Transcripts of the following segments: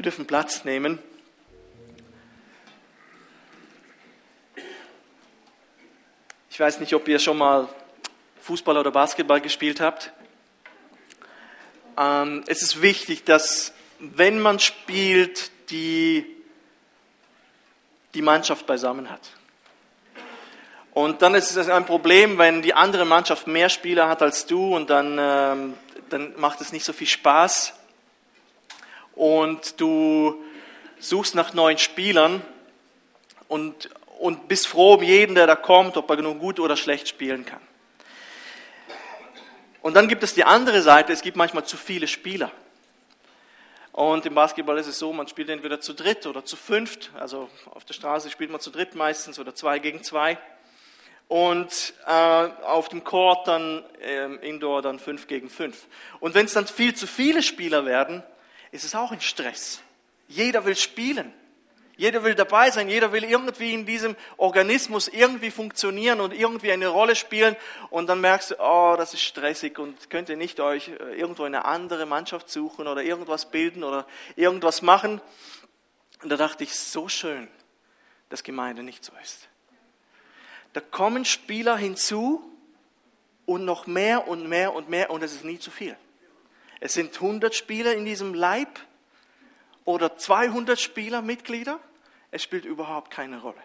Wir dürfen Platz nehmen. Ich weiß nicht, ob ihr schon mal Fußball oder Basketball gespielt habt. Ähm, es ist wichtig, dass wenn man spielt, die, die Mannschaft beisammen hat. Und dann ist es ein Problem, wenn die andere Mannschaft mehr Spieler hat als du und dann, ähm, dann macht es nicht so viel Spaß. Und du suchst nach neuen Spielern und, und bist froh um jeden, der da kommt, ob er nur gut oder schlecht spielen kann. Und dann gibt es die andere Seite, es gibt manchmal zu viele Spieler. Und im Basketball ist es so, man spielt entweder zu dritt oder zu fünft. Also auf der Straße spielt man zu dritt meistens oder zwei gegen zwei. Und äh, auf dem Court dann äh, Indoor dann fünf gegen fünf. Und wenn es dann viel zu viele Spieler werden, ist es auch ein Stress. Jeder will spielen. Jeder will dabei sein, jeder will irgendwie in diesem Organismus irgendwie funktionieren und irgendwie eine Rolle spielen. Und dann merkst du, oh, das ist stressig und könnt ihr nicht euch äh, irgendwo eine andere Mannschaft suchen oder irgendwas bilden oder irgendwas machen. Und da dachte ich, so schön, dass Gemeinde nicht so ist. Da kommen Spieler hinzu und noch mehr und mehr und mehr und es ist nie zu viel. Es sind 100 Spieler in diesem Leib oder 200 Spieler, Mitglieder es spielt überhaupt keine Rolle.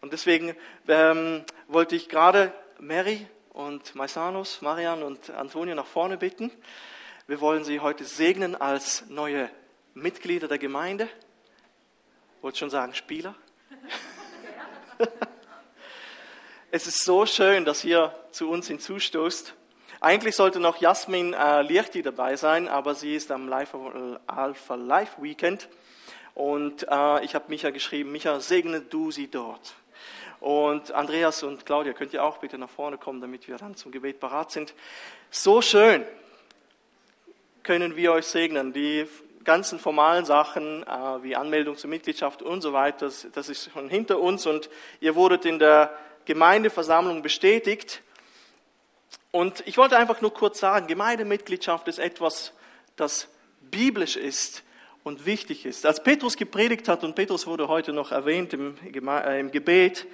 Und deswegen ähm, wollte ich gerade Mary und Maisanos, Marian und Antonio nach vorne bitten. Wir wollen sie heute segnen als neue Mitglieder der Gemeinde. Wollte schon sagen Spieler. es ist so schön, dass ihr zu uns hinzustoßt. Eigentlich sollte noch Jasmin äh, Liechti dabei sein, aber sie ist am Life, Alpha Life Weekend und äh, ich habe Micha geschrieben, Micha, segne du sie dort. Und Andreas und Claudia, könnt ihr auch bitte nach vorne kommen, damit wir dann zum Gebet parat sind. So schön können wir euch segnen. Die ganzen formalen Sachen äh, wie Anmeldung zur Mitgliedschaft und so weiter, das, das ist schon hinter uns und ihr wurdet in der Gemeindeversammlung bestätigt. Und ich wollte einfach nur kurz sagen, Gemeindemitgliedschaft ist etwas, das biblisch ist und wichtig ist. Als Petrus gepredigt hat, und Petrus wurde heute noch erwähnt im, äh, im Gebet,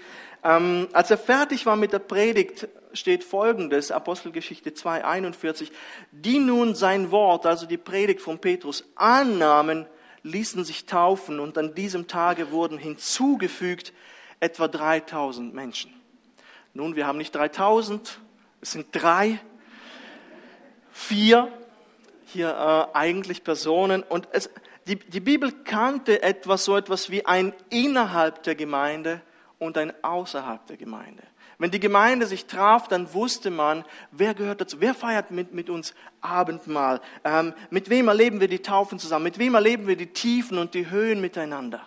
ähm, als er fertig war mit der Predigt, steht folgendes, Apostelgeschichte 2,41, die nun sein Wort, also die Predigt von Petrus, annahmen, ließen sich taufen und an diesem Tage wurden hinzugefügt etwa 3000 Menschen. Nun, wir haben nicht 3000, es sind drei, vier hier äh, eigentlich Personen und es, die, die Bibel kannte etwas, so etwas wie ein innerhalb der Gemeinde und ein außerhalb der Gemeinde. Wenn die Gemeinde sich traf, dann wusste man, wer gehört dazu, wer feiert mit, mit uns Abendmahl, ähm, mit wem erleben wir die Taufen zusammen, mit wem erleben wir die Tiefen und die Höhen miteinander.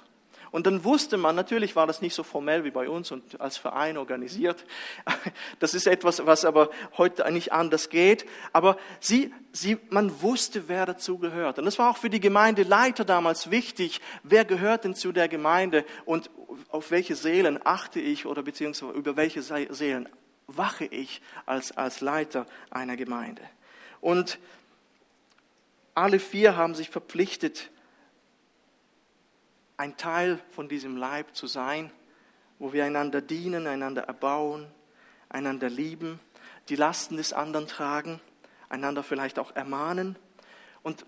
Und dann wusste man, natürlich war das nicht so formell wie bei uns und als Verein organisiert. Das ist etwas, was aber heute eigentlich anders geht. Aber sie, sie, man wusste, wer dazu gehört. Und das war auch für die Gemeindeleiter damals wichtig. Wer gehört denn zu der Gemeinde und auf welche Seelen achte ich oder beziehungsweise über welche Seelen wache ich als, als Leiter einer Gemeinde? Und alle vier haben sich verpflichtet, ein Teil von diesem Leib zu sein, wo wir einander dienen, einander erbauen, einander lieben, die Lasten des anderen tragen, einander vielleicht auch ermahnen. Und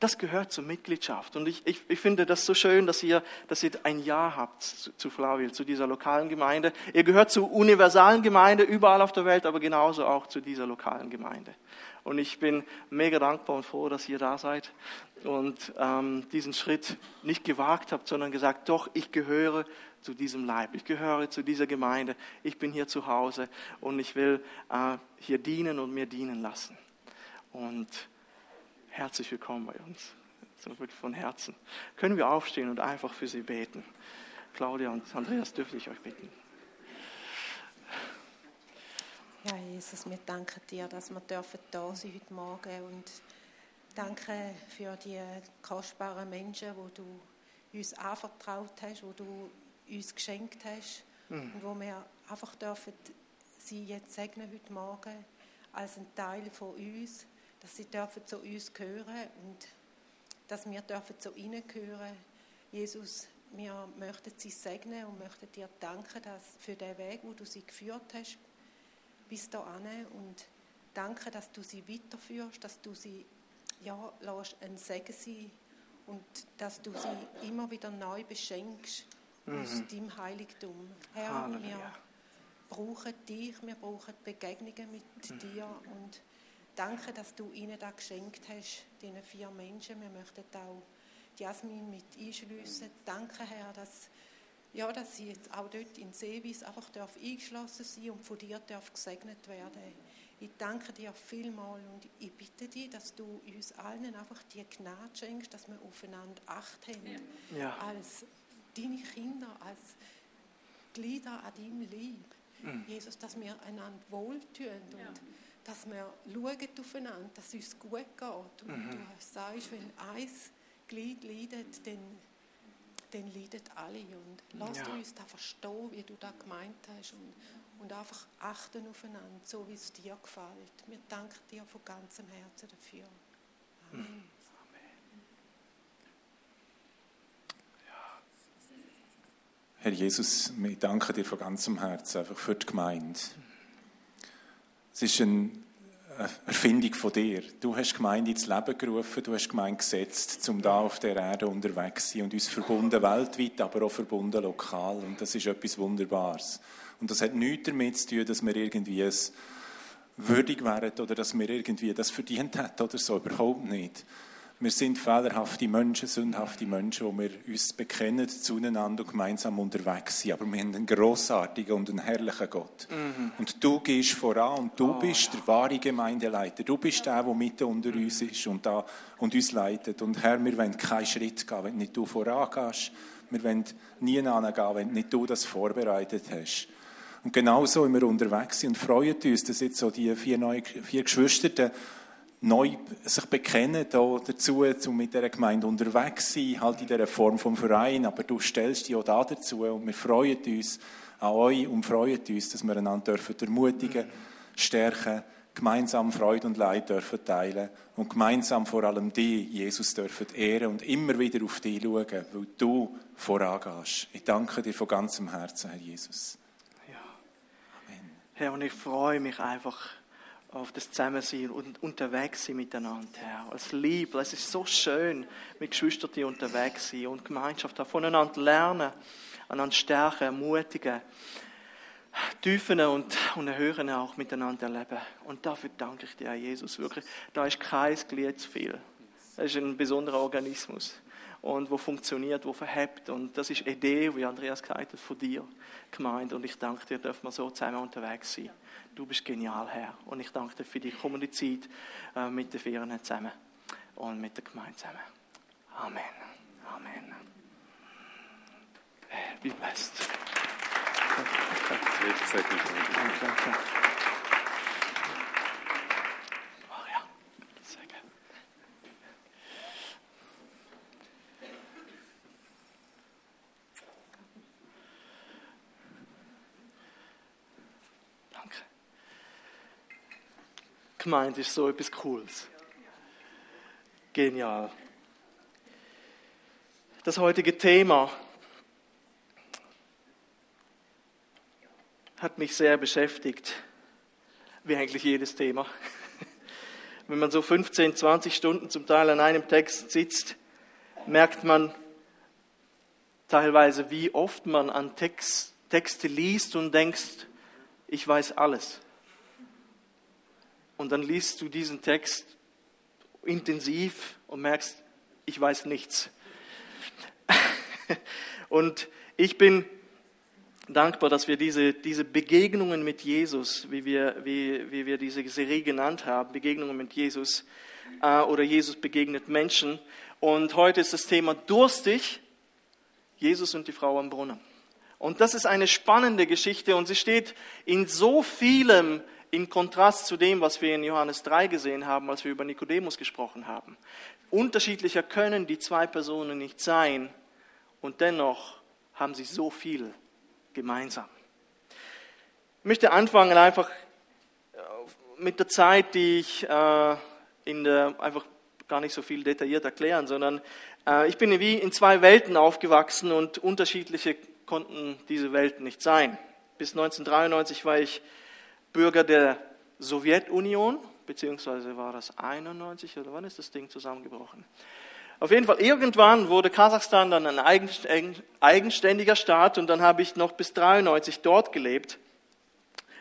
das gehört zur Mitgliedschaft. Und ich, ich, ich finde das so schön, dass ihr, dass ihr ein Ja habt zu, zu Flavil, zu dieser lokalen Gemeinde. Ihr gehört zur universalen Gemeinde überall auf der Welt, aber genauso auch zu dieser lokalen Gemeinde. Und ich bin mega dankbar und froh, dass ihr da seid und ähm, diesen Schritt nicht gewagt habt, sondern gesagt, doch, ich gehöre zu diesem Leib, ich gehöre zu dieser Gemeinde, ich bin hier zu Hause und ich will äh, hier dienen und mir dienen lassen. Und herzlich willkommen bei uns, so wirklich von Herzen. Können wir aufstehen und einfach für Sie beten? Claudia und Andreas, dürfte ich euch bitten. Ja, Jesus, wir danken dir, dass wir dürfen da sein heute Morgen und danke für die kostbaren Menschen, die du uns anvertraut hast, die du uns geschenkt hast mhm. und wo wir einfach dürfen sie jetzt segnen heute Morgen als ein Teil von uns, dass sie dürfen zu uns gehören und dass wir dürfen so reingehören. Jesus, wir möchten sie segnen und möchten dir danken dass für den Weg, wo du sie geführt hast, bis dahin und danke, dass du sie weiterführst, dass du sie ja, lässt ein Segen sein und dass du sie immer wieder neu beschenkst mhm. aus deinem Heiligtum. Herr, Halleluja. wir brauchen dich, wir brauchen Begegnungen mit mhm. dir und danke, dass du ihnen da geschenkt hast, diesen vier Menschen. Wir möchten auch Jasmin mit einschliessen. Danke, Herr, dass, ja, dass sie jetzt auch dort in Seewies einfach darf eingeschlossen sein und von dir darf gesegnet werden. Ich danke dir vielmal und ich bitte dich, dass du uns allen einfach die Gnade schenkst, dass wir aufeinander Acht haben. Ja. Als deine Kinder, als Glieder an deinem Lieb. Mhm. Jesus, dass wir einander wohltun und ja. Dass wir schauen aufeinander, dass es uns gut geht. Und mhm. du sagst, wenn eins Glied leidet, dann, dann leiden alle. Und lass ja. uns da verstehen, wie du da gemeint hast und, und einfach achten aufeinander, so wie es dir gefällt. Wir danken dir von ganzem Herzen dafür. Amen. Mhm. Herr Jesus, wir danken dir von ganzem Herzen einfach für die Gemeinde. Es ist eine Erfindung von dir. Du hast Gemeinde ins Leben gerufen, du hast Gemeinde gesetzt, um da auf der Erde unterwegs zu sein und uns verbunden weltweit, aber auch verbunden lokal. Und das ist etwas Wunderbares. Und das hat nichts damit zu tun, dass wir irgendwie es würdig wären oder dass wir irgendwie das verdient hätten oder so. Überhaupt nicht. Wir sind fehlerhafte Menschen, sündhafte Menschen, wo wir uns bekennen zueinander und gemeinsam unterwegs sind. Aber wir haben einen grossartigen und einen herrlichen Gott. Mhm. Und du gehst voran und du oh, bist ja. der wahre Gemeindeleiter. Du bist der, der mitten unter uns ist und, da, und uns leitet. Und Herr, wir wollen keinen Schritt gehen, wenn nicht du vorangehst. Wir wollen nie gehen, wenn nicht du das vorbereitet hast. Und genau so sind wir unterwegs und freuen uns, dass jetzt so die vier, neue, vier Geschwister neu sich bekennen da dazu, um mit dieser Gemeinde unterwegs zu sein, halt in dieser Form vom Verein, aber du stellst dich auch da dazu und wir freuen uns an euch und freuen uns, dass wir einander dürfen ermutigen, stärken, gemeinsam Freude und Leid dürfen teilen und gemeinsam vor allem dich, Jesus, dürfen ehren und immer wieder auf dich schauen, weil du vorangehst. Ich danke dir von ganzem Herzen, Herr Jesus. Ja. Amen. Herr, und ich freue mich einfach, auf das Zusammensein und unterwegs sein miteinander, Herr. Als Liebe, es ist so schön, mit Geschwistern die unterwegs sein und Gemeinschaft haben, voneinander lernen, einander stärken, ermutigen, tiefen und, und erhöhen auch miteinander erleben. Und dafür danke ich dir, Jesus, wirklich. Da ist kein Glied zu viel. Das ist ein besonderer Organismus und wo funktioniert, wo verhebt. Und das ist Idee, wie Andreas gesagt hat, von dir gemeint. Und ich danke dir, dürfen wir so zusammen unterwegs sein. Du bist genial, Herr. Und ich danke dir für die kommende Zeit äh, mit den Vieren zusammen und mit der Gemeinde zusammen. Amen. Amen. Be blessed. Danke, danke. Gemeint ist so etwas Cooles. Genial. Das heutige Thema hat mich sehr beschäftigt, wie eigentlich jedes Thema. Wenn man so 15, 20 Stunden zum Teil an einem Text sitzt, merkt man teilweise, wie oft man an Text, Texte liest und denkt, ich weiß alles. Und dann liest du diesen Text intensiv und merkst, ich weiß nichts. und ich bin dankbar, dass wir diese, diese Begegnungen mit Jesus, wie wir, wie, wie wir diese Serie genannt haben, Begegnungen mit Jesus äh, oder Jesus begegnet Menschen. Und heute ist das Thema durstig, Jesus und die Frau am Brunnen. Und das ist eine spannende Geschichte und sie steht in so vielem in Kontrast zu dem, was wir in Johannes 3 gesehen haben, als wir über Nikodemus gesprochen haben. Unterschiedlicher können die zwei Personen nicht sein und dennoch haben sie so viel gemeinsam. Ich möchte anfangen einfach äh, mit der Zeit, die ich äh, in der, einfach gar nicht so viel detailliert erklären, sondern äh, ich bin wie in zwei Welten aufgewachsen und unterschiedliche konnten diese Welten nicht sein. Bis 1993 war ich Bürger der Sowjetunion, beziehungsweise war das 91 oder wann ist das Ding zusammengebrochen? Auf jeden Fall, irgendwann wurde Kasachstan dann ein eigenständiger Staat und dann habe ich noch bis 93 dort gelebt.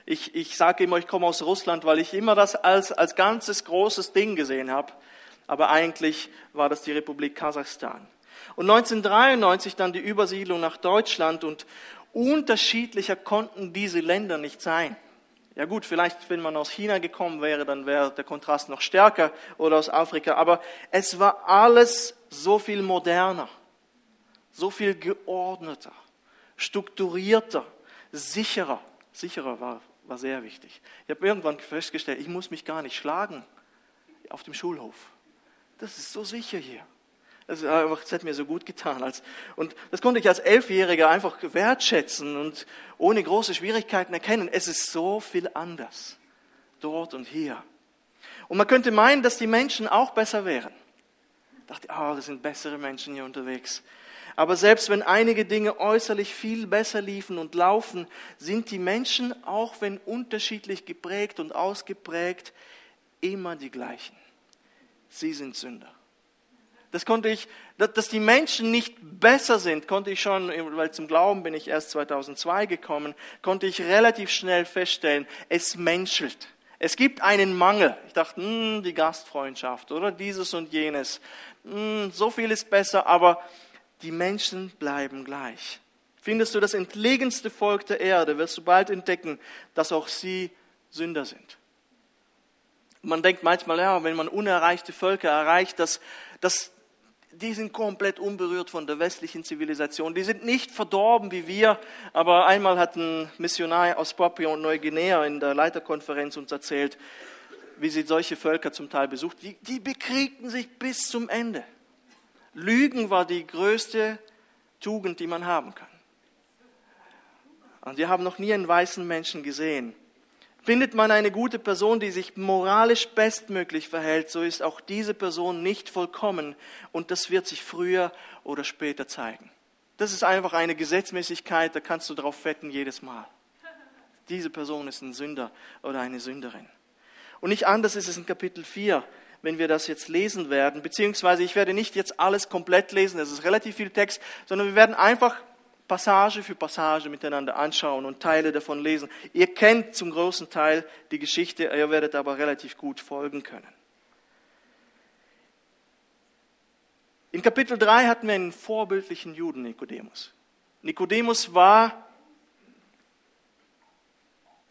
Ich, ich sage immer, ich komme aus Russland, weil ich immer das als, als ganzes großes Ding gesehen habe. Aber eigentlich war das die Republik Kasachstan. Und 1993 dann die Übersiedlung nach Deutschland und unterschiedlicher konnten diese Länder nicht sein. Ja gut, vielleicht wenn man aus China gekommen wäre, dann wäre der Kontrast noch stärker oder aus Afrika, aber es war alles so viel moderner, so viel geordneter, strukturierter, sicherer. Sicherer war, war sehr wichtig. Ich habe irgendwann festgestellt, ich muss mich gar nicht schlagen auf dem Schulhof. Das ist so sicher hier. Das, hat mir so gut getan. Und das konnte ich als Elfjähriger einfach wertschätzen und ohne große Schwierigkeiten erkennen. Es ist so viel anders. Dort und hier. Und man könnte meinen, dass die Menschen auch besser wären. Ich dachte, oh, das sind bessere Menschen hier unterwegs. Aber selbst wenn einige Dinge äußerlich viel besser liefen und laufen, sind die Menschen, auch wenn unterschiedlich geprägt und ausgeprägt, immer die gleichen. Sie sind Sünder. Das konnte ich, dass die Menschen nicht besser sind, konnte ich schon, weil zum Glauben bin ich erst 2002 gekommen, konnte ich relativ schnell feststellen, es menschelt. Es gibt einen Mangel. Ich dachte, mh, hm, die Gastfreundschaft oder dieses und jenes. Mh, hm, so viel ist besser, aber die Menschen bleiben gleich. Findest du das entlegenste Volk der Erde, wirst du bald entdecken, dass auch sie Sünder sind. Man denkt manchmal, ja, wenn man unerreichte Völker erreicht, dass, dass die sind komplett unberührt von der westlichen Zivilisation. Die sind nicht verdorben wie wir. Aber einmal hat ein Missionar aus Papua und Neuguinea in der Leiterkonferenz uns erzählt, wie sie solche Völker zum Teil besucht. Die, die bekriegten sich bis zum Ende. Lügen war die größte Tugend, die man haben kann. Und wir haben noch nie einen weißen Menschen gesehen, Findet man eine gute Person, die sich moralisch bestmöglich verhält, so ist auch diese Person nicht vollkommen und das wird sich früher oder später zeigen. Das ist einfach eine Gesetzmäßigkeit, da kannst du drauf wetten jedes Mal. Diese Person ist ein Sünder oder eine Sünderin. Und nicht anders ist es in Kapitel 4, wenn wir das jetzt lesen werden, beziehungsweise ich werde nicht jetzt alles komplett lesen, das ist relativ viel Text, sondern wir werden einfach Passage für Passage miteinander anschauen und Teile davon lesen. Ihr kennt zum großen Teil die Geschichte, ihr werdet aber relativ gut folgen können. In Kapitel 3 hatten wir einen vorbildlichen Juden, Nikodemus. Nikodemus war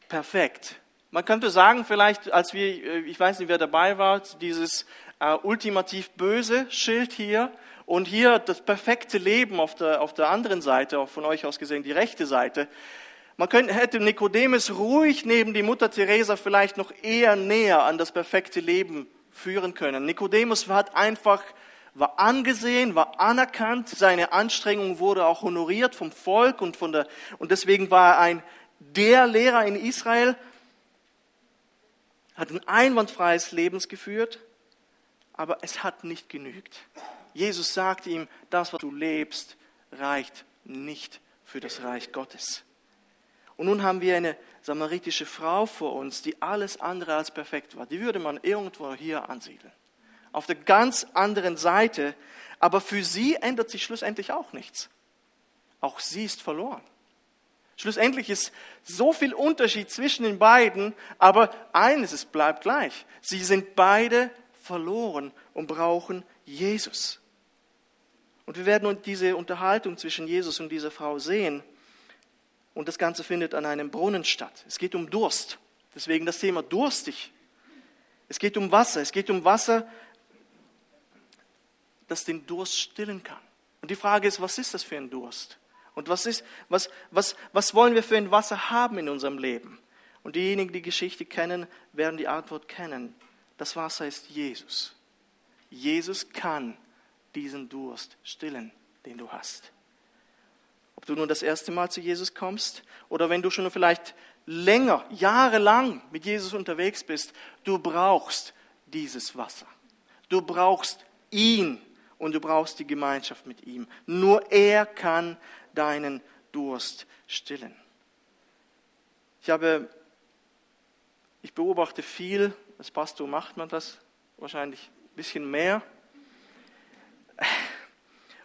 perfekt. Man könnte sagen, vielleicht, als wir, äh, ich weiß nicht, wer dabei war, dieses äh, ultimativ böse Schild hier, und hier das perfekte Leben auf der, auf der anderen Seite, auch von euch aus gesehen die rechte Seite. Man könnte, hätte Nikodemus ruhig neben die Mutter Teresa vielleicht noch eher näher an das perfekte Leben führen können. Nikodemus hat einfach, war angesehen, war anerkannt, seine Anstrengung wurde auch honoriert vom Volk und von der, und deswegen war er ein, der Lehrer in Israel, hat ein einwandfreies Leben geführt, aber es hat nicht genügt. Jesus sagt ihm, das, was du lebst, reicht nicht für das Reich Gottes. Und nun haben wir eine samaritische Frau vor uns, die alles andere als perfekt war. Die würde man irgendwo hier ansiedeln. Auf der ganz anderen Seite, aber für sie ändert sich schlussendlich auch nichts. Auch sie ist verloren. Schlussendlich ist so viel Unterschied zwischen den beiden, aber eines es bleibt gleich. Sie sind beide verloren und brauchen Jesus. Und wir werden diese Unterhaltung zwischen Jesus und dieser Frau sehen. Und das Ganze findet an einem Brunnen statt. Es geht um Durst. Deswegen das Thema durstig. Es geht um Wasser. Es geht um Wasser, das den Durst stillen kann. Und die Frage ist, was ist das für ein Durst? Und was, ist, was, was, was wollen wir für ein Wasser haben in unserem Leben? Und diejenigen, die die Geschichte kennen, werden die Antwort kennen. Das Wasser ist Jesus. Jesus kann diesen Durst stillen, den du hast. Ob du nun das erste Mal zu Jesus kommst oder wenn du schon vielleicht länger, jahrelang mit Jesus unterwegs bist, du brauchst dieses Wasser. Du brauchst ihn und du brauchst die Gemeinschaft mit ihm. Nur er kann deinen Durst stillen. Ich habe, ich beobachte viel, als Pastor macht man das wahrscheinlich ein bisschen mehr.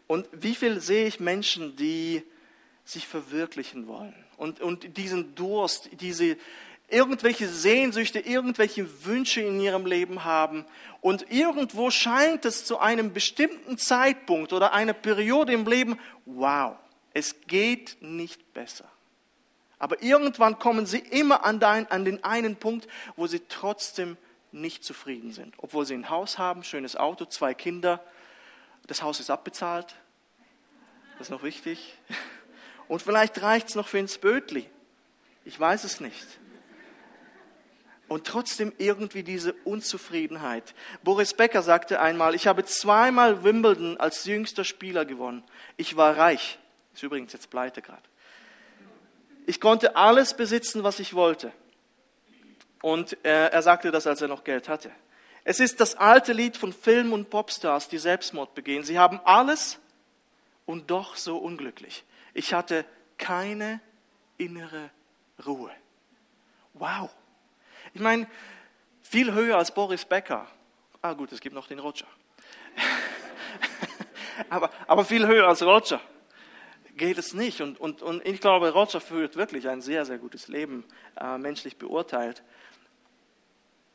Und wie viel sehe ich Menschen, die sich verwirklichen wollen und, und diesen Durst, diese irgendwelche Sehnsüchte, irgendwelche Wünsche in ihrem Leben haben und irgendwo scheint es zu einem bestimmten Zeitpunkt oder einer Periode im Leben, wow, es geht nicht besser. Aber irgendwann kommen sie immer an, dein, an den einen Punkt, wo sie trotzdem nicht zufrieden sind. Obwohl sie ein Haus haben, schönes Auto, zwei Kinder, das Haus ist abbezahlt, das ist noch wichtig. Und vielleicht reicht es noch für ins Bötli. Ich weiß es nicht. Und trotzdem irgendwie diese Unzufriedenheit. Boris Becker sagte einmal, ich habe zweimal Wimbledon als jüngster Spieler gewonnen. Ich war reich. Ist übrigens jetzt pleite gerade. Ich konnte alles besitzen, was ich wollte. Und er, er sagte das, als er noch Geld hatte. Es ist das alte Lied von Film- und Popstars, die Selbstmord begehen. Sie haben alles und doch so unglücklich. Ich hatte keine innere Ruhe. Wow. Ich meine, viel höher als Boris Becker. Ah gut, es gibt noch den Roger. aber, aber viel höher als Roger geht es nicht. Und, und, und ich glaube, Roger führt wirklich ein sehr, sehr gutes Leben, äh, menschlich beurteilt.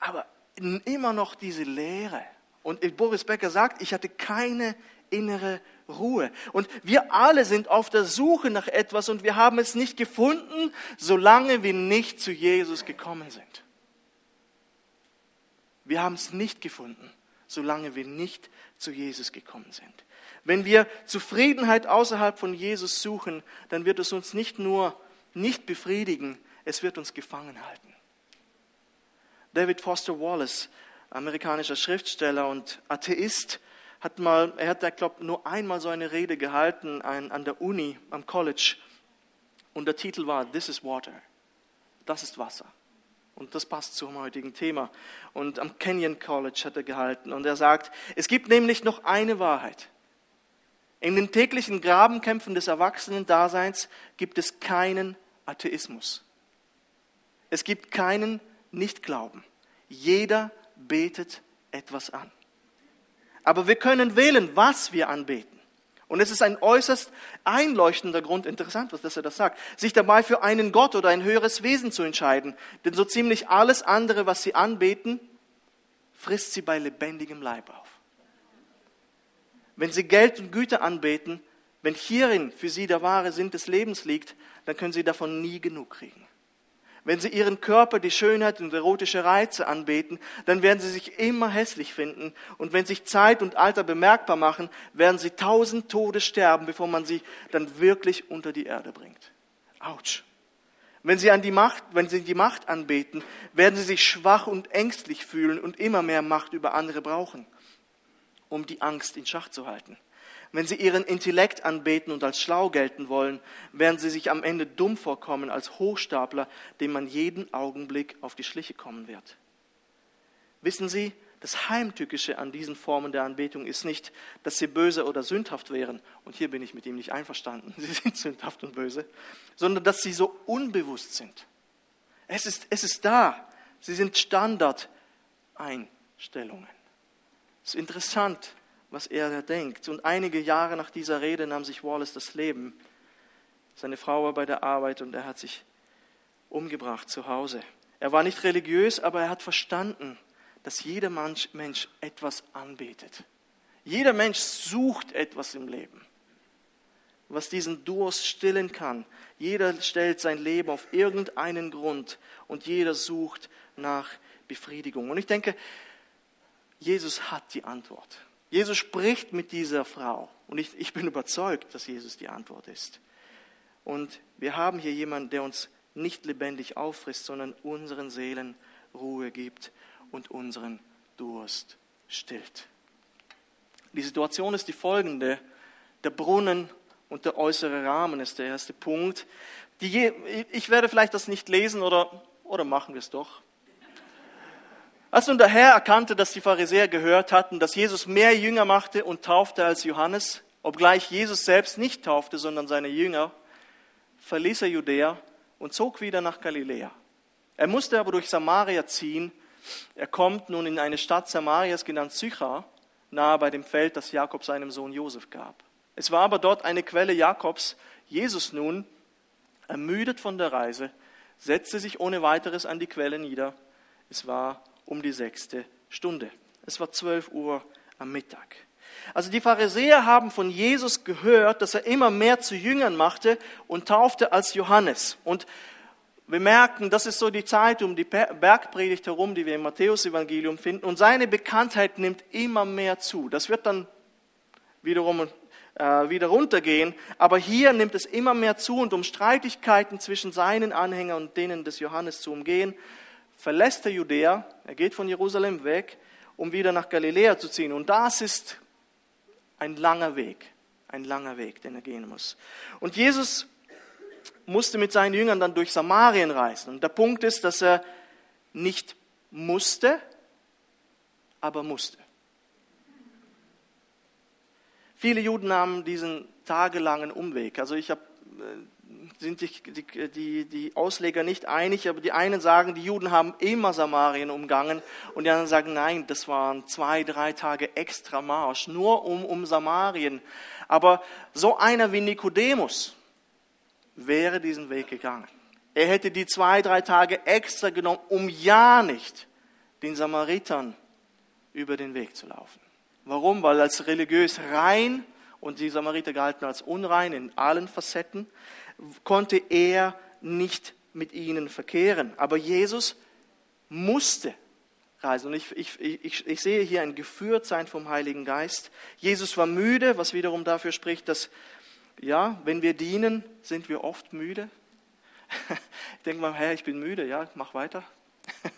Aber immer noch diese Leere. Und Boris Becker sagt, ich hatte keine innere Ruhe. Und wir alle sind auf der Suche nach etwas und wir haben es nicht gefunden, solange wir nicht zu Jesus gekommen sind. Wir haben es nicht gefunden, solange wir nicht zu Jesus gekommen sind. Wenn wir Zufriedenheit außerhalb von Jesus suchen, dann wird es uns nicht nur nicht befriedigen, es wird uns gefangen halten. David Foster Wallace, amerikanischer Schriftsteller und Atheist, hat mal, er hat, glaube nur einmal so eine Rede gehalten an, an der Uni, am College. Und der Titel war This is Water. Das ist Wasser. Und das passt zum heutigen Thema. Und am Kenyon College hat er gehalten. Und er sagt, es gibt nämlich noch eine Wahrheit. In den täglichen Grabenkämpfen des Erwachsenen-Daseins gibt es keinen Atheismus. Es gibt keinen Nichtglauben. Jeder betet etwas an. Aber wir können wählen, was wir anbeten. Und es ist ein äußerst einleuchtender Grund, interessant, was dass er das sagt, sich dabei für einen Gott oder ein höheres Wesen zu entscheiden. Denn so ziemlich alles andere, was sie anbeten, frisst sie bei lebendigem Leib auf. Wenn sie Geld und Güter anbeten, wenn hierin für sie der wahre Sinn des Lebens liegt, dann können sie davon nie genug kriegen. Wenn sie ihren Körper, die Schönheit und erotische Reize anbeten, dann werden sie sich immer hässlich finden. Und wenn sich Zeit und Alter bemerkbar machen, werden sie tausend Tode sterben, bevor man sie dann wirklich unter die Erde bringt. Autsch. Wenn sie an die Macht, wenn sie die Macht anbeten, werden sie sich schwach und ängstlich fühlen und immer mehr Macht über andere brauchen, um die Angst in Schach zu halten. Wenn sie ihren Intellekt anbeten und als schlau gelten wollen, werden sie sich am Ende dumm vorkommen als Hochstapler, dem man jeden Augenblick auf die Schliche kommen wird. Wissen Sie, das Heimtückische an diesen Formen der Anbetung ist nicht, dass sie böse oder sündhaft wären, und hier bin ich mit ihm nicht einverstanden, sie sind sündhaft und böse, sondern dass sie so unbewusst sind. Es ist, es ist da, sie sind Standardeinstellungen. Es ist interessant, was er denkt. Und einige Jahre nach dieser Rede nahm sich Wallace das Leben. Seine Frau war bei der Arbeit und er hat sich umgebracht zu Hause. Er war nicht religiös, aber er hat verstanden, dass jeder Mensch etwas anbetet. Jeder Mensch sucht etwas im Leben, was diesen Durst stillen kann. Jeder stellt sein Leben auf irgendeinen Grund und jeder sucht nach Befriedigung. Und ich denke, Jesus hat die Antwort. Jesus spricht mit dieser Frau und ich, ich bin überzeugt, dass Jesus die Antwort ist. Und wir haben hier jemanden, der uns nicht lebendig auffrisst, sondern unseren Seelen Ruhe gibt und unseren Durst stillt. Die Situation ist die folgende. Der Brunnen und der äußere Rahmen ist der erste Punkt. Die, ich werde vielleicht das nicht lesen oder, oder machen wir es doch. Als nun der Herr erkannte, dass die Pharisäer gehört hatten, dass Jesus mehr Jünger machte und taufte als Johannes, obgleich Jesus selbst nicht taufte, sondern seine Jünger, verließ er Judäa und zog wieder nach Galiläa. Er musste aber durch Samaria ziehen. Er kommt nun in eine Stadt Samarias genannt Sychar, nahe bei dem Feld, das Jakob seinem Sohn Josef gab. Es war aber dort eine Quelle Jakobs. Jesus nun, ermüdet von der Reise, setzte sich ohne weiteres an die Quelle nieder. Es war um die sechste Stunde. Es war zwölf Uhr am Mittag. Also die Pharisäer haben von Jesus gehört, dass er immer mehr zu Jüngern machte und taufte als Johannes. Und wir merken, das ist so die Zeit um die Bergpredigt herum, die wir im Matthäus-Evangelium finden. Und seine Bekanntheit nimmt immer mehr zu. Das wird dann wiederum äh, wieder runtergehen. Aber hier nimmt es immer mehr zu. Und um Streitigkeiten zwischen seinen Anhängern und denen des Johannes zu umgehen, verlässt er Judäa, er geht von Jerusalem weg, um wieder nach Galiläa zu ziehen. Und das ist ein langer Weg, ein langer Weg, den er gehen muss. Und Jesus musste mit seinen Jüngern dann durch Samarien reisen. Und der Punkt ist, dass er nicht musste, aber musste. Viele Juden haben diesen tagelangen Umweg. Also ich habe äh, sind sich die, die, die Ausleger nicht einig, aber die einen sagen, die Juden haben immer Samarien umgangen und die anderen sagen, nein, das waren zwei, drei Tage extra Marsch, nur um, um Samarien. Aber so einer wie Nikodemus wäre diesen Weg gegangen. Er hätte die zwei, drei Tage extra genommen, um ja nicht den Samaritern über den Weg zu laufen. Warum? Weil als religiös rein und die Samariter galten als unrein in allen Facetten konnte er nicht mit ihnen verkehren. Aber Jesus musste reisen. Und ich, ich, ich, ich sehe hier ein Geführtsein vom Heiligen Geist. Jesus war müde, was wiederum dafür spricht, dass, ja, wenn wir dienen, sind wir oft müde. Ich denke mal, Herr, ich bin müde, ja, mach weiter.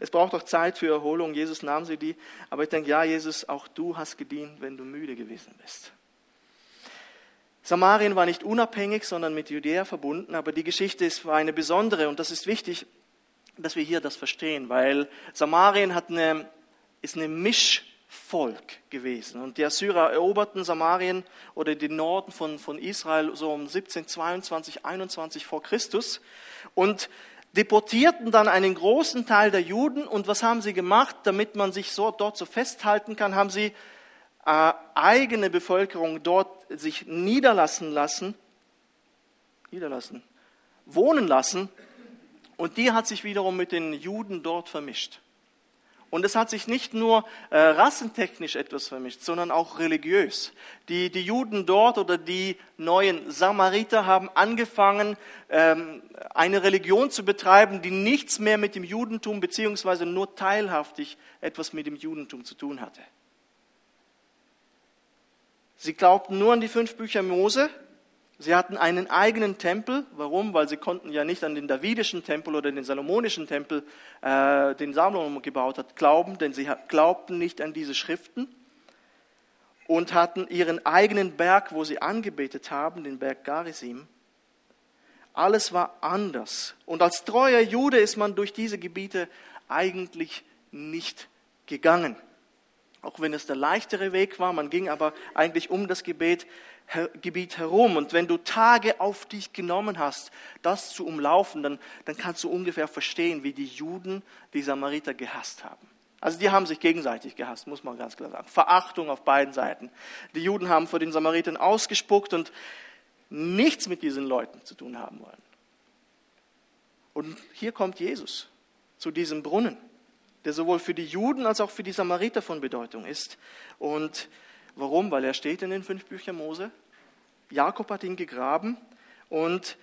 Es braucht auch Zeit für Erholung. Jesus nahm sie die. Aber ich denke, ja, Jesus, auch du hast gedient, wenn du müde gewesen bist. Samarien war nicht unabhängig, sondern mit Judäa verbunden, aber die Geschichte ist, war eine besondere und das ist wichtig, dass wir hier das verstehen, weil Samarien hat eine, ist eine Mischvolk gewesen und die Assyrer eroberten Samarien oder den Norden von, von Israel so um 1722, 21 vor Christus und deportierten dann einen großen Teil der Juden und was haben sie gemacht, damit man sich so, dort so festhalten kann, haben sie eigene Bevölkerung dort sich niederlassen lassen, niederlassen, wohnen lassen. Und die hat sich wiederum mit den Juden dort vermischt. Und es hat sich nicht nur äh, rassentechnisch etwas vermischt, sondern auch religiös. Die, die Juden dort oder die neuen Samariter haben angefangen, ähm, eine Religion zu betreiben, die nichts mehr mit dem Judentum beziehungsweise nur teilhaftig etwas mit dem Judentum zu tun hatte. Sie glaubten nur an die fünf Bücher Mose. Sie hatten einen eigenen Tempel. Warum? Weil sie konnten ja nicht an den davidischen Tempel oder den salomonischen Tempel, äh, den Salomon gebaut hat, glauben, denn sie glaubten nicht an diese Schriften und hatten ihren eigenen Berg, wo sie angebetet haben, den Berg Garizim. Alles war anders. Und als treuer Jude ist man durch diese Gebiete eigentlich nicht gegangen auch wenn es der leichtere Weg war. Man ging aber eigentlich um das Gebet, her, Gebiet herum. Und wenn du Tage auf dich genommen hast, das zu umlaufen, dann, dann kannst du ungefähr verstehen, wie die Juden die Samariter gehasst haben. Also die haben sich gegenseitig gehasst, muss man ganz klar sagen. Verachtung auf beiden Seiten. Die Juden haben vor den Samaritern ausgespuckt und nichts mit diesen Leuten zu tun haben wollen. Und hier kommt Jesus zu diesem Brunnen der sowohl für die Juden als auch für die Samariter von Bedeutung ist. Und warum? Weil er steht in den fünf Büchern Mose. Jakob hat ihn gegraben und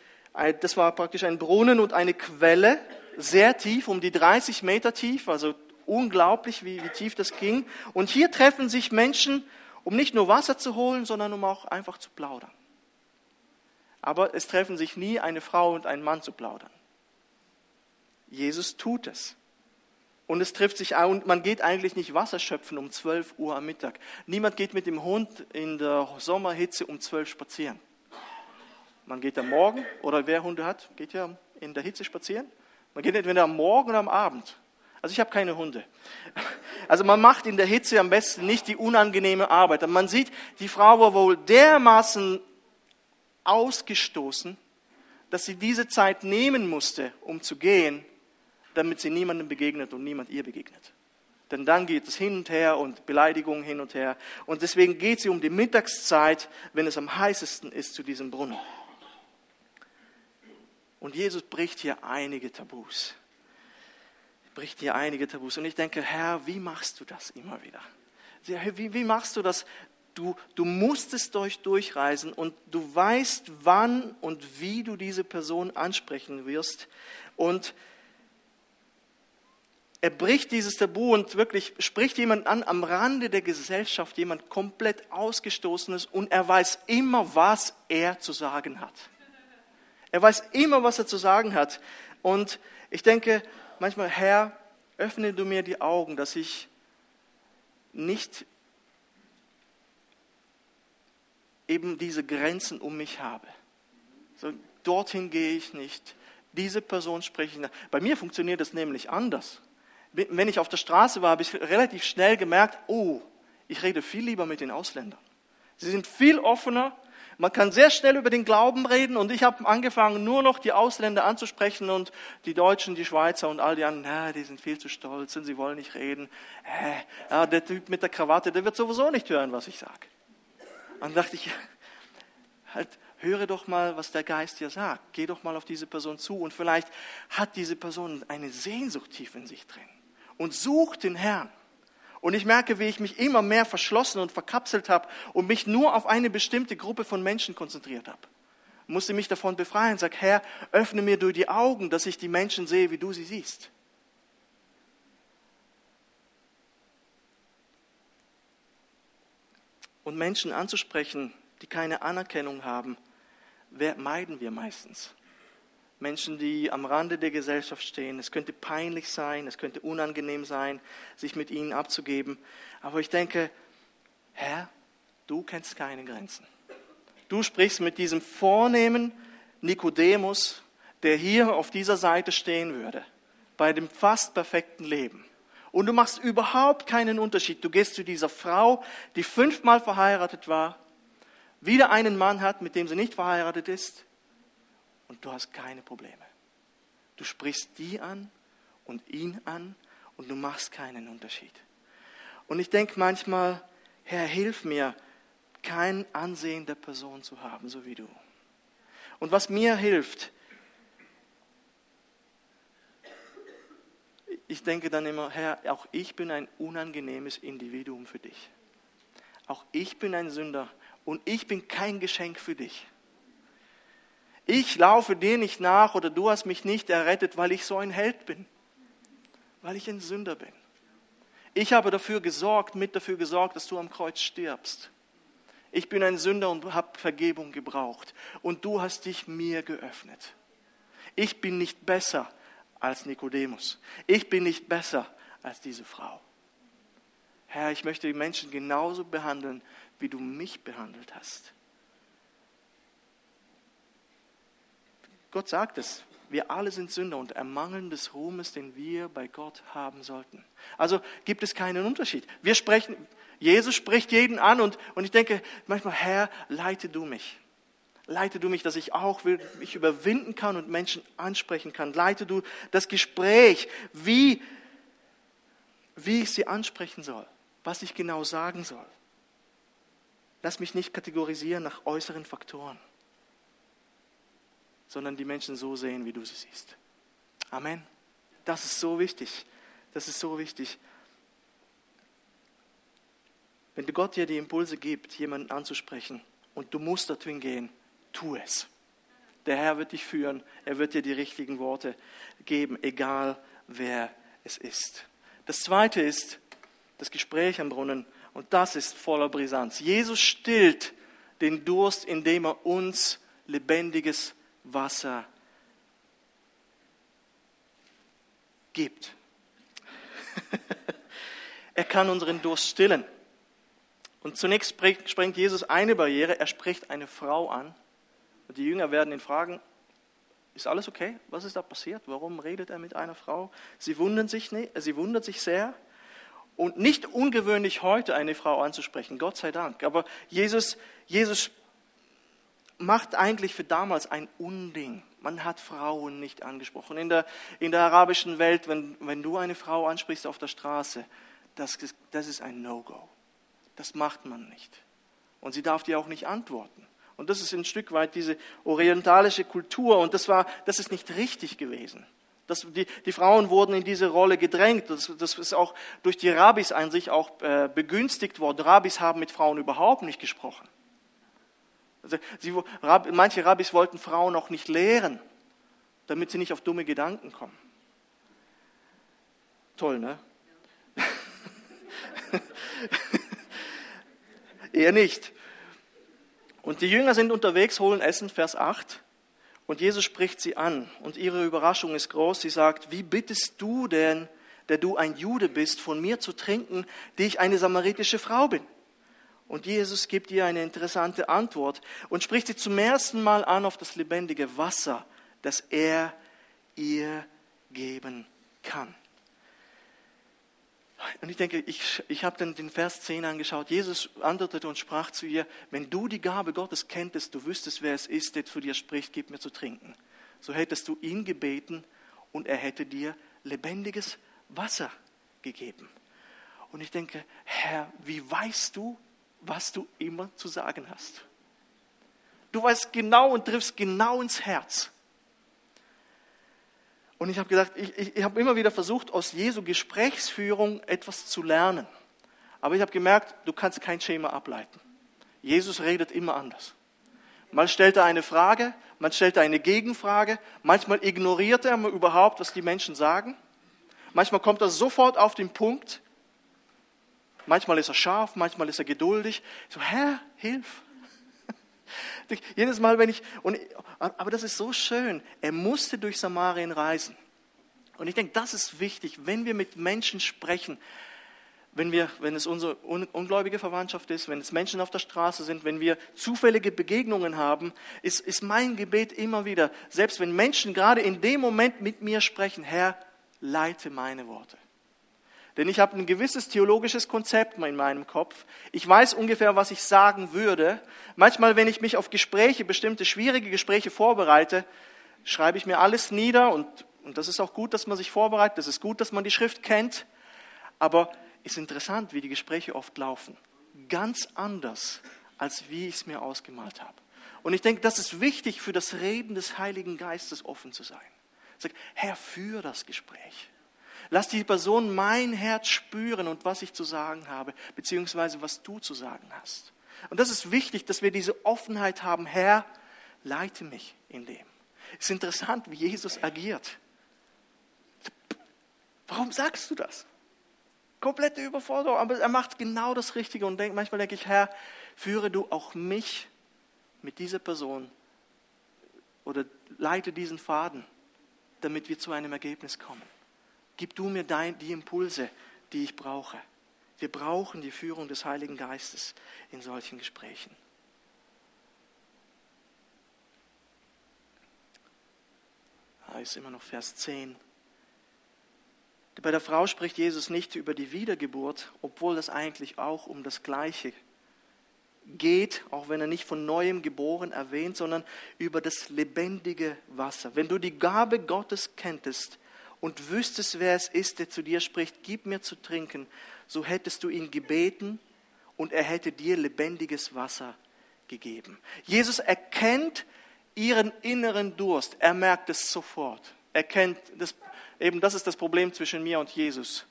das war praktisch ein Brunnen und eine Quelle, sehr tief, um die 30 Meter tief, also unglaublich, wie, wie tief das ging. Und hier treffen sich Menschen, um nicht nur Wasser zu holen, sondern um auch einfach zu plaudern. Aber es treffen sich nie eine Frau und ein Mann zu plaudern. Jesus tut es. Und es trifft sich auch, und man geht eigentlich nicht Wasser schöpfen um 12 Uhr am Mittag. Niemand geht mit dem Hund in der Sommerhitze um 12 spazieren. Man geht am Morgen, oder wer Hunde hat, geht ja in der Hitze spazieren. Man geht entweder am Morgen oder am Abend. Also ich habe keine Hunde. Also man macht in der Hitze am besten nicht die unangenehme Arbeit. Man sieht, die Frau war wohl dermaßen ausgestoßen, dass sie diese Zeit nehmen musste, um zu gehen, damit sie niemandem begegnet und niemand ihr begegnet. Denn dann geht es hin und her und Beleidigungen hin und her. Und deswegen geht sie um die Mittagszeit, wenn es am heißesten ist, zu diesem Brunnen. Und Jesus bricht hier einige Tabus. Bricht hier einige Tabus. Und ich denke, Herr, wie machst du das immer wieder? Wie, wie machst du das? Du, du musst durch, durchreisen und du weißt, wann und wie du diese Person ansprechen wirst. Und er bricht dieses Tabu und wirklich spricht jemand an am Rande der Gesellschaft, jemand komplett ausgestoßenes und er weiß immer, was er zu sagen hat. Er weiß immer, was er zu sagen hat. Und ich denke manchmal, Herr, öffne du mir die Augen, dass ich nicht eben diese Grenzen um mich habe. So, dorthin gehe ich nicht. Diese Person spreche ich nicht. Bei mir funktioniert das nämlich anders wenn ich auf der Straße war, habe ich relativ schnell gemerkt, oh, ich rede viel lieber mit den Ausländern. Sie sind viel offener. Man kann sehr schnell über den Glauben reden und ich habe angefangen, nur noch die Ausländer anzusprechen und die Deutschen, die Schweizer und all die anderen, na, die sind viel zu stolz und sie wollen nicht reden. Äh, der Typ mit der Krawatte, der wird sowieso nicht hören, was ich sage. Dann dachte ich, halt, höre doch mal, was der Geist dir sagt. Geh doch mal auf diese Person zu und vielleicht hat diese Person eine Sehnsucht tief in sich drin und sucht den Herrn. Und ich merke, wie ich mich immer mehr verschlossen und verkapselt habe und mich nur auf eine bestimmte Gruppe von Menschen konzentriert habe. Musste mich davon befreien, sag, Herr, öffne mir durch die Augen, dass ich die Menschen sehe, wie du sie siehst. Und Menschen anzusprechen, die keine Anerkennung haben, meiden wir meistens. Menschen, die am Rande der Gesellschaft stehen. Es könnte peinlich sein, es könnte unangenehm sein, sich mit ihnen abzugeben. Aber ich denke, Herr, du kennst keine Grenzen. Du sprichst mit diesem vornehmen Nikodemus, der hier auf dieser Seite stehen würde, bei dem fast perfekten Leben. Und du machst überhaupt keinen Unterschied. Du gehst zu dieser Frau, die fünfmal verheiratet war, wieder einen Mann hat, mit dem sie nicht verheiratet ist, und du hast keine Probleme. Du sprichst die an und ihn an und du machst keinen Unterschied. Und ich denke manchmal, Herr, hilf mir, kein Ansehen der Person zu haben, so wie du. Und was mir hilft, ich denke dann immer, Herr, auch ich bin ein unangenehmes Individuum für dich. Auch ich bin ein Sünder und ich bin kein Geschenk für dich. Ich laufe dir nicht nach oder du hast mich nicht errettet, weil ich so ein Held bin, weil ich ein Sünder bin. Ich habe dafür gesorgt, mit dafür gesorgt, dass du am Kreuz stirbst. Ich bin ein Sünder und habe Vergebung gebraucht. Und du hast dich mir geöffnet. Ich bin nicht besser als Nikodemus. Ich bin nicht besser als diese Frau. Herr, ich möchte die Menschen genauso behandeln, wie du mich behandelt hast. Gott sagt es. Wir alle sind Sünder und ermangeln des Ruhmes, den wir bei Gott haben sollten. Also gibt es keinen Unterschied. Wir sprechen, Jesus spricht jeden an und, und ich denke manchmal, Herr, leite du mich. Leite du mich, dass ich auch mich überwinden kann und Menschen ansprechen kann. Leite du das Gespräch, wie, wie ich sie ansprechen soll, was ich genau sagen soll. Lass mich nicht kategorisieren nach äußeren Faktoren sondern die Menschen so sehen, wie du sie siehst. Amen. Das ist so wichtig. Das ist so wichtig. Wenn Gott dir die Impulse gibt, jemanden anzusprechen und du musst dorthin gehen, tu es. Der Herr wird dich führen, er wird dir die richtigen Worte geben, egal wer es ist. Das zweite ist das Gespräch am Brunnen und das ist voller Brisanz. Jesus stillt den Durst, indem er uns lebendiges Wasser gibt. er kann unseren Durst stillen. Und zunächst sprengt Jesus eine Barriere, er spricht eine Frau an. Und die Jünger werden ihn fragen, Ist alles okay? Was ist da passiert? Warum redet er mit einer Frau? Sie wundern sich, sie wundert sich sehr. Und nicht ungewöhnlich heute eine Frau anzusprechen, Gott sei Dank. Aber Jesus, Jesus macht eigentlich für damals ein Unding. Man hat Frauen nicht angesprochen. In der, in der arabischen Welt, wenn, wenn du eine Frau ansprichst auf der Straße, das, das ist ein No-Go. Das macht man nicht. Und sie darf dir auch nicht antworten. Und das ist ein Stück weit diese orientalische Kultur und das, war, das ist nicht richtig gewesen. Das, die, die, Frauen wurden in diese Rolle gedrängt. Das, das ist auch durch die Rabbis an sich auch äh, begünstigt worden. Rabbis haben mit Frauen überhaupt nicht gesprochen. Also sie, manche Rabbis wollten Frauen auch nicht lehren, damit sie nicht auf dumme Gedanken kommen. Toll, ne? Eher nicht. Und die Jünger sind unterwegs, holen Essen, Vers 8. Und Jesus spricht sie an. Und ihre Überraschung ist groß. Sie sagt, wie bittest du denn, der du ein Jude bist, von mir zu trinken, die ich eine samaritische Frau bin? Und Jesus gibt ihr eine interessante Antwort und spricht sie zum ersten Mal an auf das lebendige Wasser, das er ihr geben kann. Und ich denke, ich, ich habe dann den Vers 10 angeschaut. Jesus antwortete und sprach zu ihr, wenn du die Gabe Gottes kenntest, du wüsstest, wer es ist, der zu dir spricht, gib mir zu trinken. So hättest du ihn gebeten und er hätte dir lebendiges Wasser gegeben. Und ich denke, Herr, wie weißt du, was du immer zu sagen hast? Du weißt genau und triffst genau ins Herz. Und ich habe gedacht, ich, ich, ich habe immer wieder versucht, aus Jesu Gesprächsführung etwas zu lernen. Aber ich habe gemerkt, du kannst kein Schema ableiten. Jesus redet immer anders. Mal stellt er eine Frage, man stellt eine Gegenfrage, manchmal ignoriert er überhaupt, was die Menschen sagen. Manchmal kommt er sofort auf den Punkt. Manchmal ist er scharf, manchmal ist er geduldig. So, Herr, hilf. Jedes Mal, wenn ich, und, aber das ist so schön, er musste durch Samarien reisen. Und ich denke, das ist wichtig, wenn wir mit Menschen sprechen, wenn, wir, wenn es unsere ungläubige Verwandtschaft ist, wenn es Menschen auf der Straße sind, wenn wir zufällige Begegnungen haben, ist, ist mein Gebet immer wieder, selbst wenn Menschen gerade in dem Moment mit mir sprechen, Herr, leite meine Worte. Denn ich habe ein gewisses theologisches Konzept in meinem Kopf. Ich weiß ungefähr, was ich sagen würde. Manchmal, wenn ich mich auf Gespräche, bestimmte schwierige Gespräche vorbereite, schreibe ich mir alles nieder und, und das ist auch gut, dass man sich vorbereitet. Das ist gut, dass man die Schrift kennt. Aber es ist interessant, wie die Gespräche oft laufen. Ganz anders, als wie ich es mir ausgemalt habe. Und ich denke, das ist wichtig für das Reden des Heiligen Geistes offen zu sein. Sag, Herr, führ das Gespräch. Lass die Person mein Herz spüren und was ich zu sagen habe, beziehungsweise was du zu sagen hast. Und das ist wichtig, dass wir diese Offenheit haben. Herr, leite mich in dem. Es ist interessant, wie Jesus agiert. Warum sagst du das? Komplette Überforderung, aber er macht genau das Richtige und denk, manchmal denke ich, Herr, führe du auch mich mit dieser Person oder leite diesen Faden, damit wir zu einem Ergebnis kommen. Gib du mir dein, die Impulse, die ich brauche. Wir brauchen die Führung des Heiligen Geistes in solchen Gesprächen. Da ist immer noch Vers 10. Bei der Frau spricht Jesus nicht über die Wiedergeburt, obwohl das eigentlich auch um das Gleiche geht, auch wenn er nicht von neuem geboren erwähnt, sondern über das lebendige Wasser. Wenn du die Gabe Gottes kenntest, und wüsstest, wer es ist, der zu dir spricht, gib mir zu trinken, so hättest du ihn gebeten und er hätte dir lebendiges Wasser gegeben. Jesus erkennt ihren inneren Durst. Er merkt es sofort. Er kennt das, eben das ist das Problem zwischen mir und Jesus.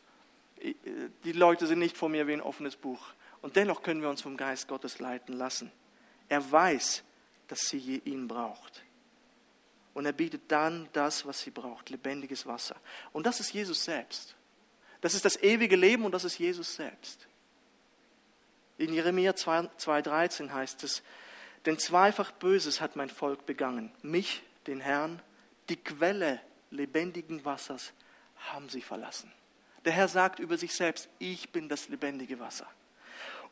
Die Leute sind nicht vor mir wie ein offenes Buch. Und dennoch können wir uns vom Geist Gottes leiten lassen. Er weiß, dass sie ihn braucht. Und er bietet dann das, was sie braucht, lebendiges Wasser. Und das ist Jesus selbst. Das ist das ewige Leben und das ist Jesus selbst. In Jeremia 2,13 heißt es, denn zweifach Böses hat mein Volk begangen. Mich, den Herrn, die Quelle lebendigen Wassers haben sie verlassen. Der Herr sagt über sich selbst, ich bin das lebendige Wasser.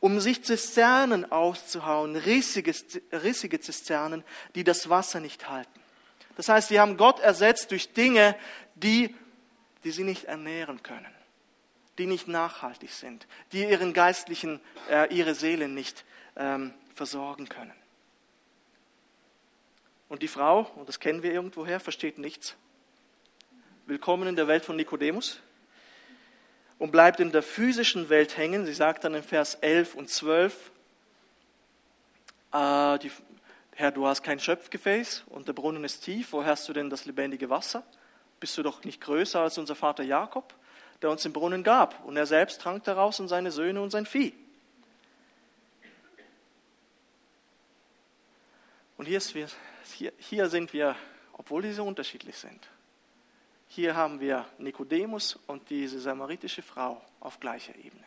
Um sich Zisternen auszuhauen, rissige, rissige Zisternen, die das Wasser nicht halten. Das heißt, sie haben Gott ersetzt durch Dinge, die, die sie nicht ernähren können, die nicht nachhaltig sind, die ihren geistlichen, äh, ihre Seele nicht ähm, versorgen können. Und die Frau, und das kennen wir irgendwoher, versteht nichts. Willkommen in der Welt von Nikodemus und bleibt in der physischen Welt hängen. Sie sagt dann in Vers 11 und 12, äh, die, Herr, du hast kein Schöpfgefäß und der Brunnen ist tief, wo hast du denn das lebendige Wasser? Bist du doch nicht größer als unser Vater Jakob, der uns den Brunnen gab und er selbst trank daraus und seine Söhne und sein Vieh. Und hier, wir, hier, hier sind wir, obwohl diese unterschiedlich sind, hier haben wir Nikodemus und diese samaritische Frau auf gleicher Ebene.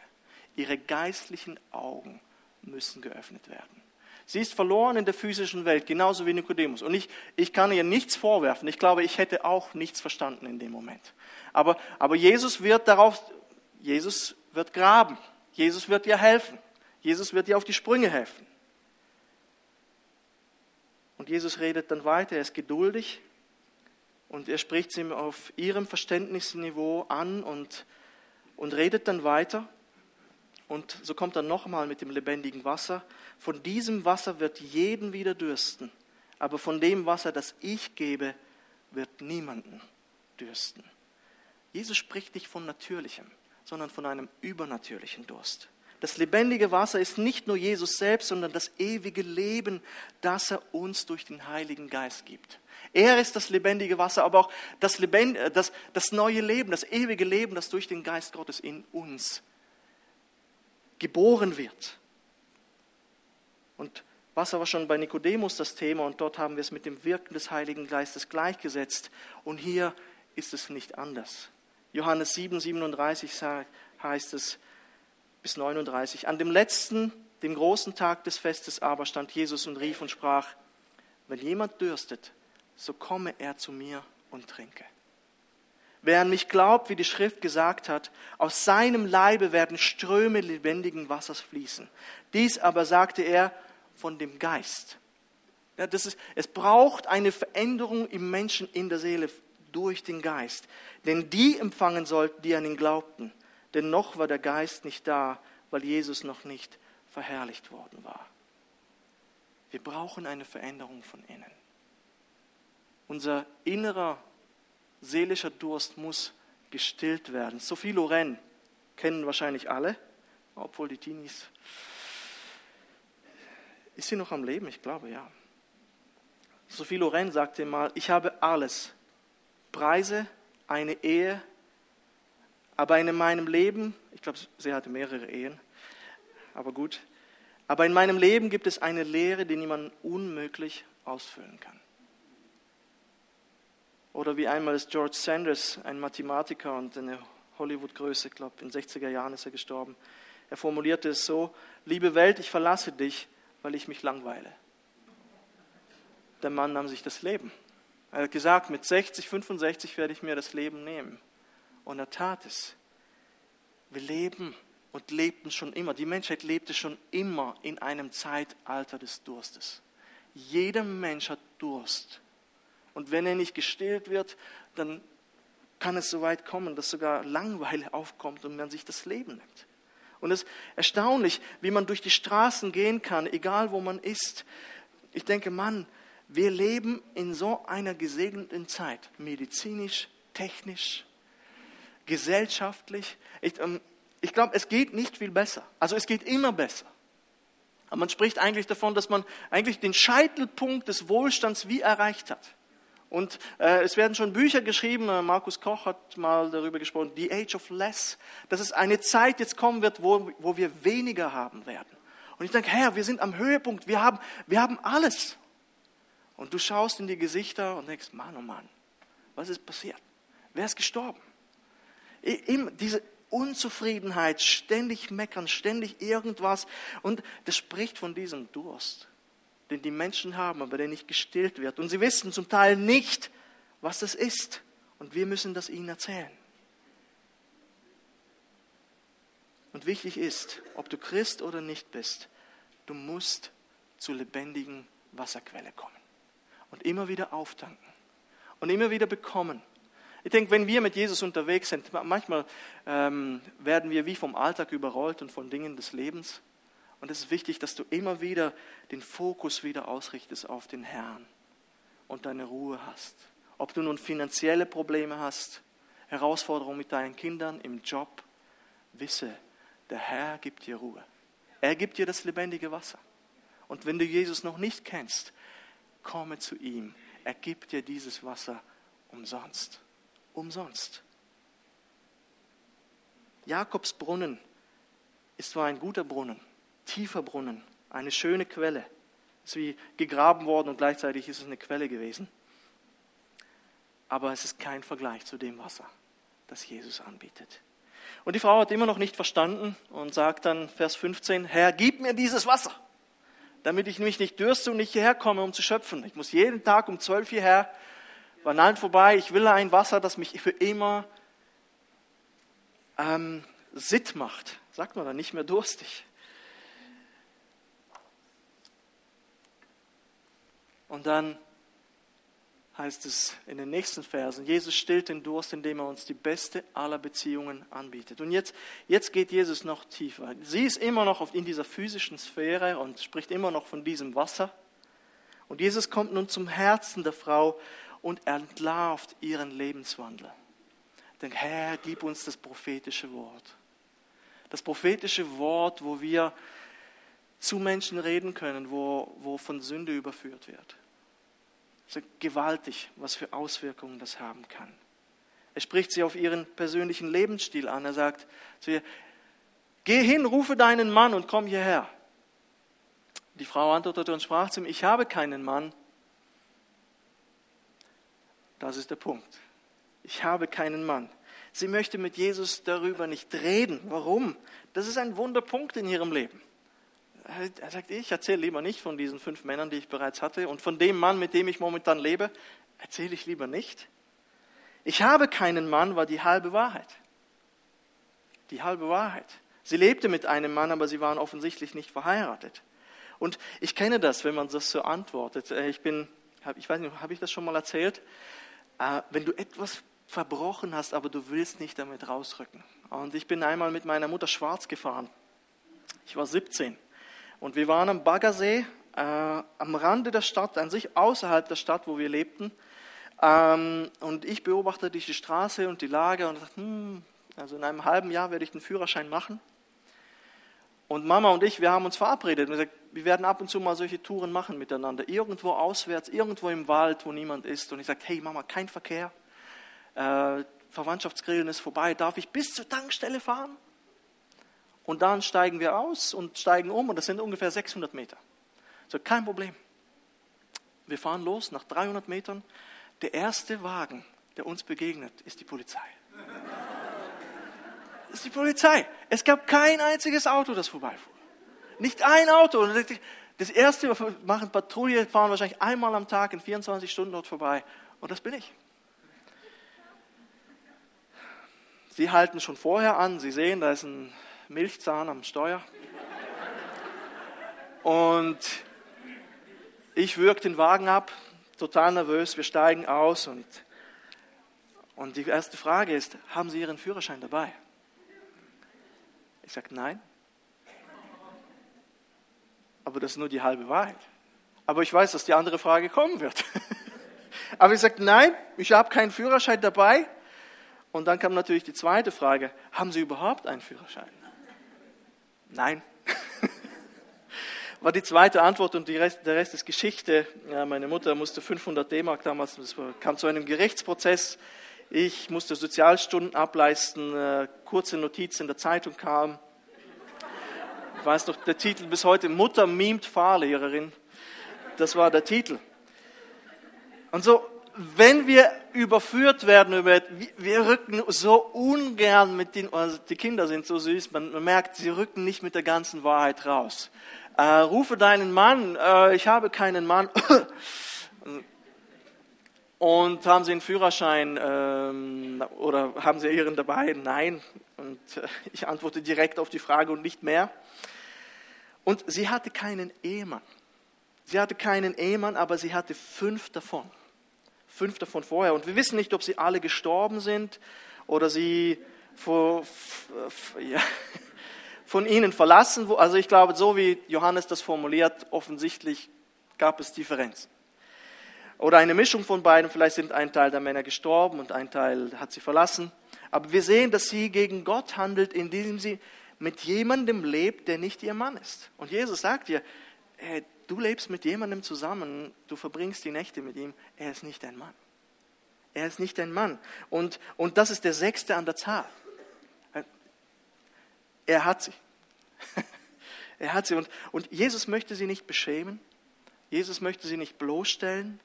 Ihre geistlichen Augen müssen geöffnet werden. Sie ist verloren in der physischen Welt, genauso wie Nikodemus. Und ich, ich kann ihr nichts vorwerfen. Ich glaube, ich hätte auch nichts verstanden in dem Moment. Aber, aber Jesus wird darauf, Jesus wird graben. Jesus wird ihr helfen. Jesus wird ihr auf die Sprünge helfen. Und Jesus redet dann weiter, er ist geduldig und er spricht sie auf ihrem Verständnisniveau an und, und redet dann weiter. Und so kommt er nochmal mit dem lebendigen Wasser. Von diesem Wasser wird jeden wieder dürsten, aber von dem Wasser, das ich gebe, wird niemanden dürsten. Jesus spricht nicht von natürlichem, sondern von einem übernatürlichen Durst. Das lebendige Wasser ist nicht nur Jesus selbst, sondern das ewige Leben, das er uns durch den Heiligen Geist gibt. Er ist das lebendige Wasser, aber auch das, Lebend, äh, das, das neue Leben, das ewige Leben, das durch den Geist Gottes in uns geboren wird. Und Wasser war schon bei Nikodemus das Thema und dort haben wir es mit dem Wirken des Heiligen Geistes gleichgesetzt. Und hier ist es nicht anders. Johannes 7, 37 heißt es bis 39. An dem letzten, dem großen Tag des Festes aber stand Jesus und rief und sprach, wenn jemand dürstet, so komme er zu mir und trinke. Wer an mich glaubt, wie die Schrift gesagt hat, aus seinem Leibe werden Ströme lebendigen Wassers fließen. Dies aber sagte er von dem Geist. Ja, das ist, es braucht eine Veränderung im Menschen in der Seele durch den Geist. Denn die empfangen sollten, die an ihn glaubten. Denn noch war der Geist nicht da, weil Jesus noch nicht verherrlicht worden war. Wir brauchen eine Veränderung von innen. Unser innerer seelischer Durst muss gestillt werden. Sophie Loren kennen wahrscheinlich alle, obwohl die Teenies. Ist sie noch am Leben? Ich glaube ja. Sophie Loren sagte mal, ich habe alles. Preise, eine Ehe, aber in meinem Leben, ich glaube, sie hatte mehrere Ehen, aber gut, aber in meinem Leben gibt es eine Lehre, die niemand unmöglich ausfüllen kann. Oder wie einmal ist George Sanders, ein Mathematiker und eine Hollywood-Größe, ich glaube, in den 60er Jahren ist er gestorben. Er formulierte es so, liebe Welt, ich verlasse dich, weil ich mich langweile. Der Mann nahm sich das Leben. Er hat gesagt, mit 60, 65 werde ich mir das Leben nehmen. Und er tat es. Wir leben und lebten schon immer. Die Menschheit lebte schon immer in einem Zeitalter des Durstes. Jeder Mensch hat Durst. Und wenn er nicht gestillt wird, dann kann es so weit kommen, dass sogar Langeweile aufkommt und man sich das Leben nimmt. Und es ist erstaunlich, wie man durch die Straßen gehen kann, egal wo man ist. Ich denke, Mann, wir leben in so einer gesegneten Zeit, medizinisch, technisch, gesellschaftlich. Ich, ähm, ich glaube, es geht nicht viel besser. Also es geht immer besser. Aber man spricht eigentlich davon, dass man eigentlich den Scheitelpunkt des Wohlstands wie erreicht hat. Und äh, es werden schon Bücher geschrieben, äh, Markus Koch hat mal darüber gesprochen, The Age of Less, dass es eine Zeit jetzt kommen wird, wo, wo wir weniger haben werden. Und ich denke, Herr, wir sind am Höhepunkt, wir haben, wir haben alles. Und du schaust in die Gesichter und denkst, Mann, oh Mann, was ist passiert? Wer ist gestorben? Diese Unzufriedenheit, ständig meckern, ständig irgendwas. Und das spricht von diesem Durst den die Menschen haben, aber der nicht gestillt wird. Und sie wissen zum Teil nicht, was das ist. Und wir müssen das ihnen erzählen. Und wichtig ist, ob du Christ oder nicht bist, du musst zur lebendigen Wasserquelle kommen und immer wieder auftanken. und immer wieder bekommen. Ich denke, wenn wir mit Jesus unterwegs sind, manchmal ähm, werden wir wie vom Alltag überrollt und von Dingen des Lebens. Und es ist wichtig, dass du immer wieder den Fokus wieder ausrichtest auf den Herrn und deine Ruhe hast. Ob du nun finanzielle Probleme hast, Herausforderungen mit deinen Kindern, im Job, wisse, der Herr gibt dir Ruhe. Er gibt dir das lebendige Wasser. Und wenn du Jesus noch nicht kennst, komme zu ihm. Er gibt dir dieses Wasser umsonst. Umsonst. Jakobs Brunnen ist zwar ein guter Brunnen, tiefer Brunnen, eine schöne Quelle. Ist wie gegraben worden und gleichzeitig ist es eine Quelle gewesen. Aber es ist kein Vergleich zu dem Wasser, das Jesus anbietet. Und die Frau hat immer noch nicht verstanden und sagt dann, Vers 15, Herr, gib mir dieses Wasser, damit ich mich nicht dürste und nicht hierher komme, um zu schöpfen. Ich muss jeden Tag um zwölf hierher, nein, vorbei, ich will ein Wasser, das mich für immer ähm, sitt macht. Sagt man dann, nicht mehr durstig. Und dann heißt es in den nächsten Versen, Jesus stillt den Durst, indem er uns die beste aller Beziehungen anbietet. Und jetzt, jetzt geht Jesus noch tiefer. Sie ist immer noch in dieser physischen Sphäre und spricht immer noch von diesem Wasser. Und Jesus kommt nun zum Herzen der Frau und entlarvt ihren Lebenswandel. Denn Herr, gib uns das prophetische Wort. Das prophetische Wort, wo wir zu Menschen reden können, wo, wo von Sünde überführt wird. So gewaltig, was für Auswirkungen das haben kann. Er spricht sie auf ihren persönlichen Lebensstil an. Er sagt zu ihr, geh hin, rufe deinen Mann und komm hierher. Die Frau antwortete und sprach zu ihm, ich habe keinen Mann. Das ist der Punkt. Ich habe keinen Mann. Sie möchte mit Jesus darüber nicht reden. Warum? Das ist ein Wunderpunkt in ihrem Leben. Er sagt, ich erzähle lieber nicht von diesen fünf Männern, die ich bereits hatte, und von dem Mann, mit dem ich momentan lebe, erzähle ich lieber nicht. Ich habe keinen Mann, war die halbe Wahrheit. Die halbe Wahrheit. Sie lebte mit einem Mann, aber sie waren offensichtlich nicht verheiratet. Und ich kenne das, wenn man das so antwortet. Äh, ich bin, ich weiß nicht, habe ich das schon mal erzählt? Äh, wenn du etwas verbrochen hast, aber du willst nicht damit rausrücken. Und ich bin einmal mit meiner Mutter schwarz gefahren. Ich war 17 und wir waren am Baggersee, äh, am Rande der Stadt, an sich außerhalb der Stadt, wo wir lebten. Ähm, und ich beobachtete die Straße und die Lage und dachte, hm, also in einem halben Jahr werde ich den Führerschein machen. Und Mama und ich, wir haben uns verabredet und gesagt, wir werden ab und zu mal solche Touren machen miteinander. Irgendwo auswärts, irgendwo im Wald, wo niemand ist. Und ich sagte, hey Mama, kein Verkehr. Äh, Verwandtschaftsgrillen ist vorbei. Darf ich bis zur Tankstelle fahren? Und dann steigen wir aus und steigen um und das sind ungefähr 600 Meter. So, kein Problem. Wir fahren los nach 300 Metern. Der erste Wagen, der uns begegnet, ist die Polizei. Das ist die Polizei. Es gab kein einziges Auto, das vorbeifuhr. Nicht ein Auto. Das erste, wir machen Patrouille, fahren wahrscheinlich einmal am Tag in 24 Stunden dort vorbei. Und das bin ich. Sie halten schon vorher an. Sie sehen, da ist ein Milchzahn am Steuer. Und ich würge den Wagen ab, total nervös, wir steigen aus und, und die erste Frage ist, haben Sie Ihren Führerschein dabei? Ich sage, nein. Aber das ist nur die halbe Wahrheit. Aber ich weiß, dass die andere Frage kommen wird. Aber ich sage, nein, ich habe keinen Führerschein dabei. Und dann kam natürlich die zweite Frage, haben Sie überhaupt einen Führerschein? Nein. War die zweite Antwort und Rest, der Rest ist Geschichte. Ja, meine Mutter musste 500 D-Mark damals, das kam zu einem Gerichtsprozess. Ich musste Sozialstunden ableisten, äh, kurze Notiz in der Zeitung kam. Ich weiß noch, der Titel bis heute, Mutter mimt Fahrlehrerin. Das war der Titel. Und so wenn wir überführt werden, wir rücken so ungern mit den, also die Kinder sind so süß, man merkt, sie rücken nicht mit der ganzen Wahrheit raus. Äh, rufe deinen Mann, äh, ich habe keinen Mann. Und haben Sie einen Führerschein ähm, oder haben Sie Ihren dabei? Nein. Und äh, ich antworte direkt auf die Frage und nicht mehr. Und sie hatte keinen Ehemann. Sie hatte keinen Ehemann, aber sie hatte fünf davon fünf davon vorher. Und wir wissen nicht, ob sie alle gestorben sind oder sie vor, ja, von ihnen verlassen. Also ich glaube, so wie Johannes das formuliert, offensichtlich gab es Differenzen. Oder eine Mischung von beiden. Vielleicht sind ein Teil der Männer gestorben und ein Teil hat sie verlassen. Aber wir sehen, dass sie gegen Gott handelt, indem sie mit jemandem lebt, der nicht ihr Mann ist. Und Jesus sagt ihr, hey, du lebst mit jemandem zusammen, du verbringst die Nächte mit ihm, er ist nicht dein Mann. Er ist nicht dein Mann. Und, und das ist der sechste an der Zahl. Er hat sie. er hat sie. Und, und Jesus möchte sie nicht beschämen. Jesus möchte sie nicht bloßstellen.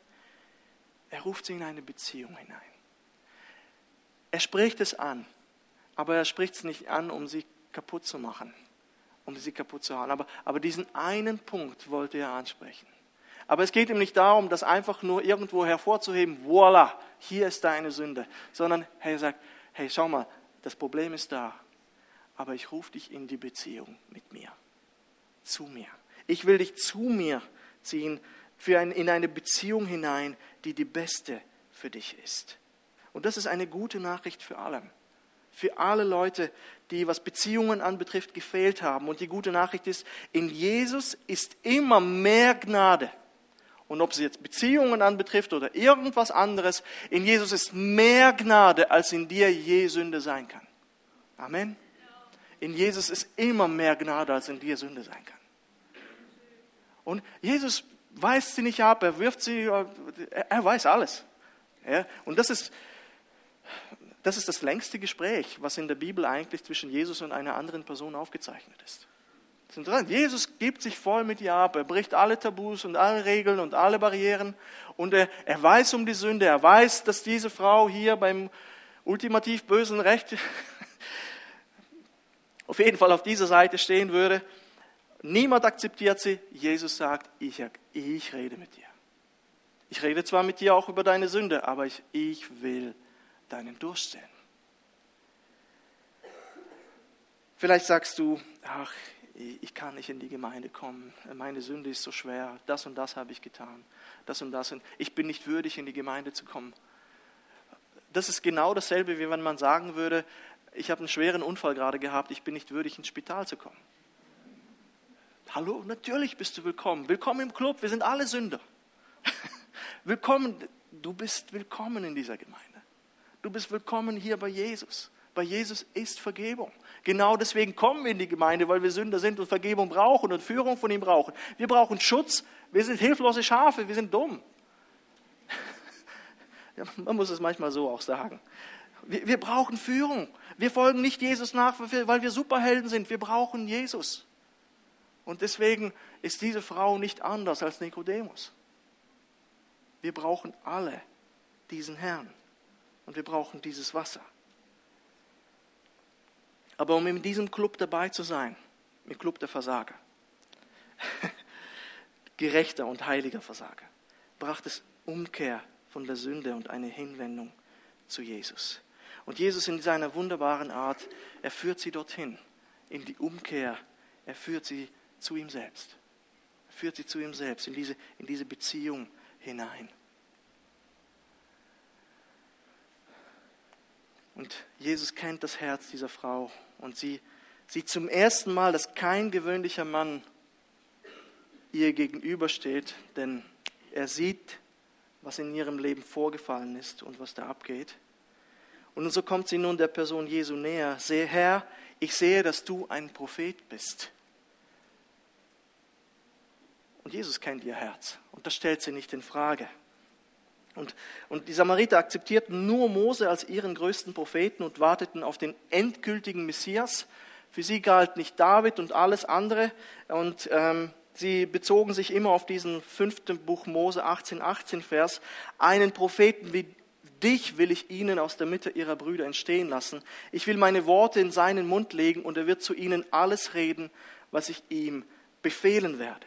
Er ruft sie in eine Beziehung hinein. Er spricht es an, aber er spricht es nicht an, um sie kaputt zu machen, um sie kaputt zu hauen. Aber, aber diesen einen Punkt wollte er ansprechen. Aber es geht ihm nicht darum, das einfach nur irgendwo hervorzuheben, voila, hier ist deine Sünde, sondern er sagt, hey, schau mal, das Problem ist da, aber ich rufe dich in die Beziehung mit mir, zu mir. Ich will dich zu mir ziehen, für ein, in eine Beziehung hinein, die die beste für dich ist. Und das ist eine gute Nachricht für alle. Für alle Leute, die, was Beziehungen anbetrifft, gefehlt haben. Und die gute Nachricht ist, in Jesus ist immer mehr Gnade. Und ob es jetzt Beziehungen anbetrifft oder irgendwas anderes, in Jesus ist mehr Gnade, als in dir je Sünde sein kann. Amen. In Jesus ist immer mehr Gnade, als in dir Sünde sein kann. Und Jesus weist sie nicht ab, er wirft sie, er weiß alles. Ja, und das ist, das ist das längste Gespräch, was in der Bibel eigentlich zwischen Jesus und einer anderen Person aufgezeichnet ist. Jesus gibt sich voll mit ihr ab, er bricht alle Tabus und alle Regeln und alle Barrieren und er, er weiß um die Sünde, er weiß, dass diese Frau hier beim ultimativ bösen Recht auf jeden Fall auf dieser Seite stehen würde Niemand akzeptiert sie. Jesus sagt, ich, ich rede mit dir. Ich rede zwar mit dir auch über deine Sünde, aber ich, ich will deinen Durst stillen. Vielleicht sagst du, ach, ich kann nicht in die Gemeinde kommen. Meine Sünde ist so schwer. Das und das habe ich getan. Das und das. Und ich bin nicht würdig, in die Gemeinde zu kommen. Das ist genau dasselbe, wie wenn man sagen würde, ich habe einen schweren Unfall gerade gehabt, ich bin nicht würdig, ins Spital zu kommen. Hallo, natürlich bist du willkommen. Willkommen im Club, wir sind alle Sünder. willkommen, du bist willkommen in dieser Gemeinde. Du bist willkommen hier bei Jesus. Bei Jesus ist Vergebung. Genau deswegen kommen wir in die Gemeinde, weil wir Sünder sind und Vergebung brauchen und Führung von ihm brauchen. Wir brauchen Schutz. Wir sind hilflose Schafe, wir sind dumm. Man muss es manchmal so auch sagen. Wir, wir brauchen Führung. Wir folgen nicht Jesus nach, weil wir Superhelden sind. Wir brauchen Jesus. Und deswegen ist diese Frau nicht anders als Nikodemus. Wir brauchen alle diesen Herrn und wir brauchen dieses Wasser. Aber um in diesem Club dabei zu sein, im Club der Versager, gerechter und heiliger Versager, braucht es Umkehr von der Sünde und eine Hinwendung zu Jesus. Und Jesus in seiner wunderbaren Art, er führt sie dorthin, in die Umkehr, er führt sie zu ihm selbst. Er führt sie zu ihm selbst, in diese, in diese Beziehung hinein. Und Jesus kennt das Herz dieser Frau und sie sieht zum ersten Mal, dass kein gewöhnlicher Mann ihr gegenübersteht, denn er sieht, was in ihrem Leben vorgefallen ist und was da abgeht. Und so kommt sie nun der Person Jesu näher. Sehe, Herr, ich sehe, dass du ein Prophet bist. Und Jesus kennt ihr Herz. Und das stellt sie nicht in Frage. Und, und die Samariter akzeptierten nur Mose als ihren größten Propheten und warteten auf den endgültigen Messias. Für sie galt nicht David und alles andere. Und ähm, sie bezogen sich immer auf diesen fünften Buch Mose 18, 18 Vers. Einen Propheten wie dich will ich ihnen aus der Mitte ihrer Brüder entstehen lassen. Ich will meine Worte in seinen Mund legen und er wird zu ihnen alles reden, was ich ihm befehlen werde.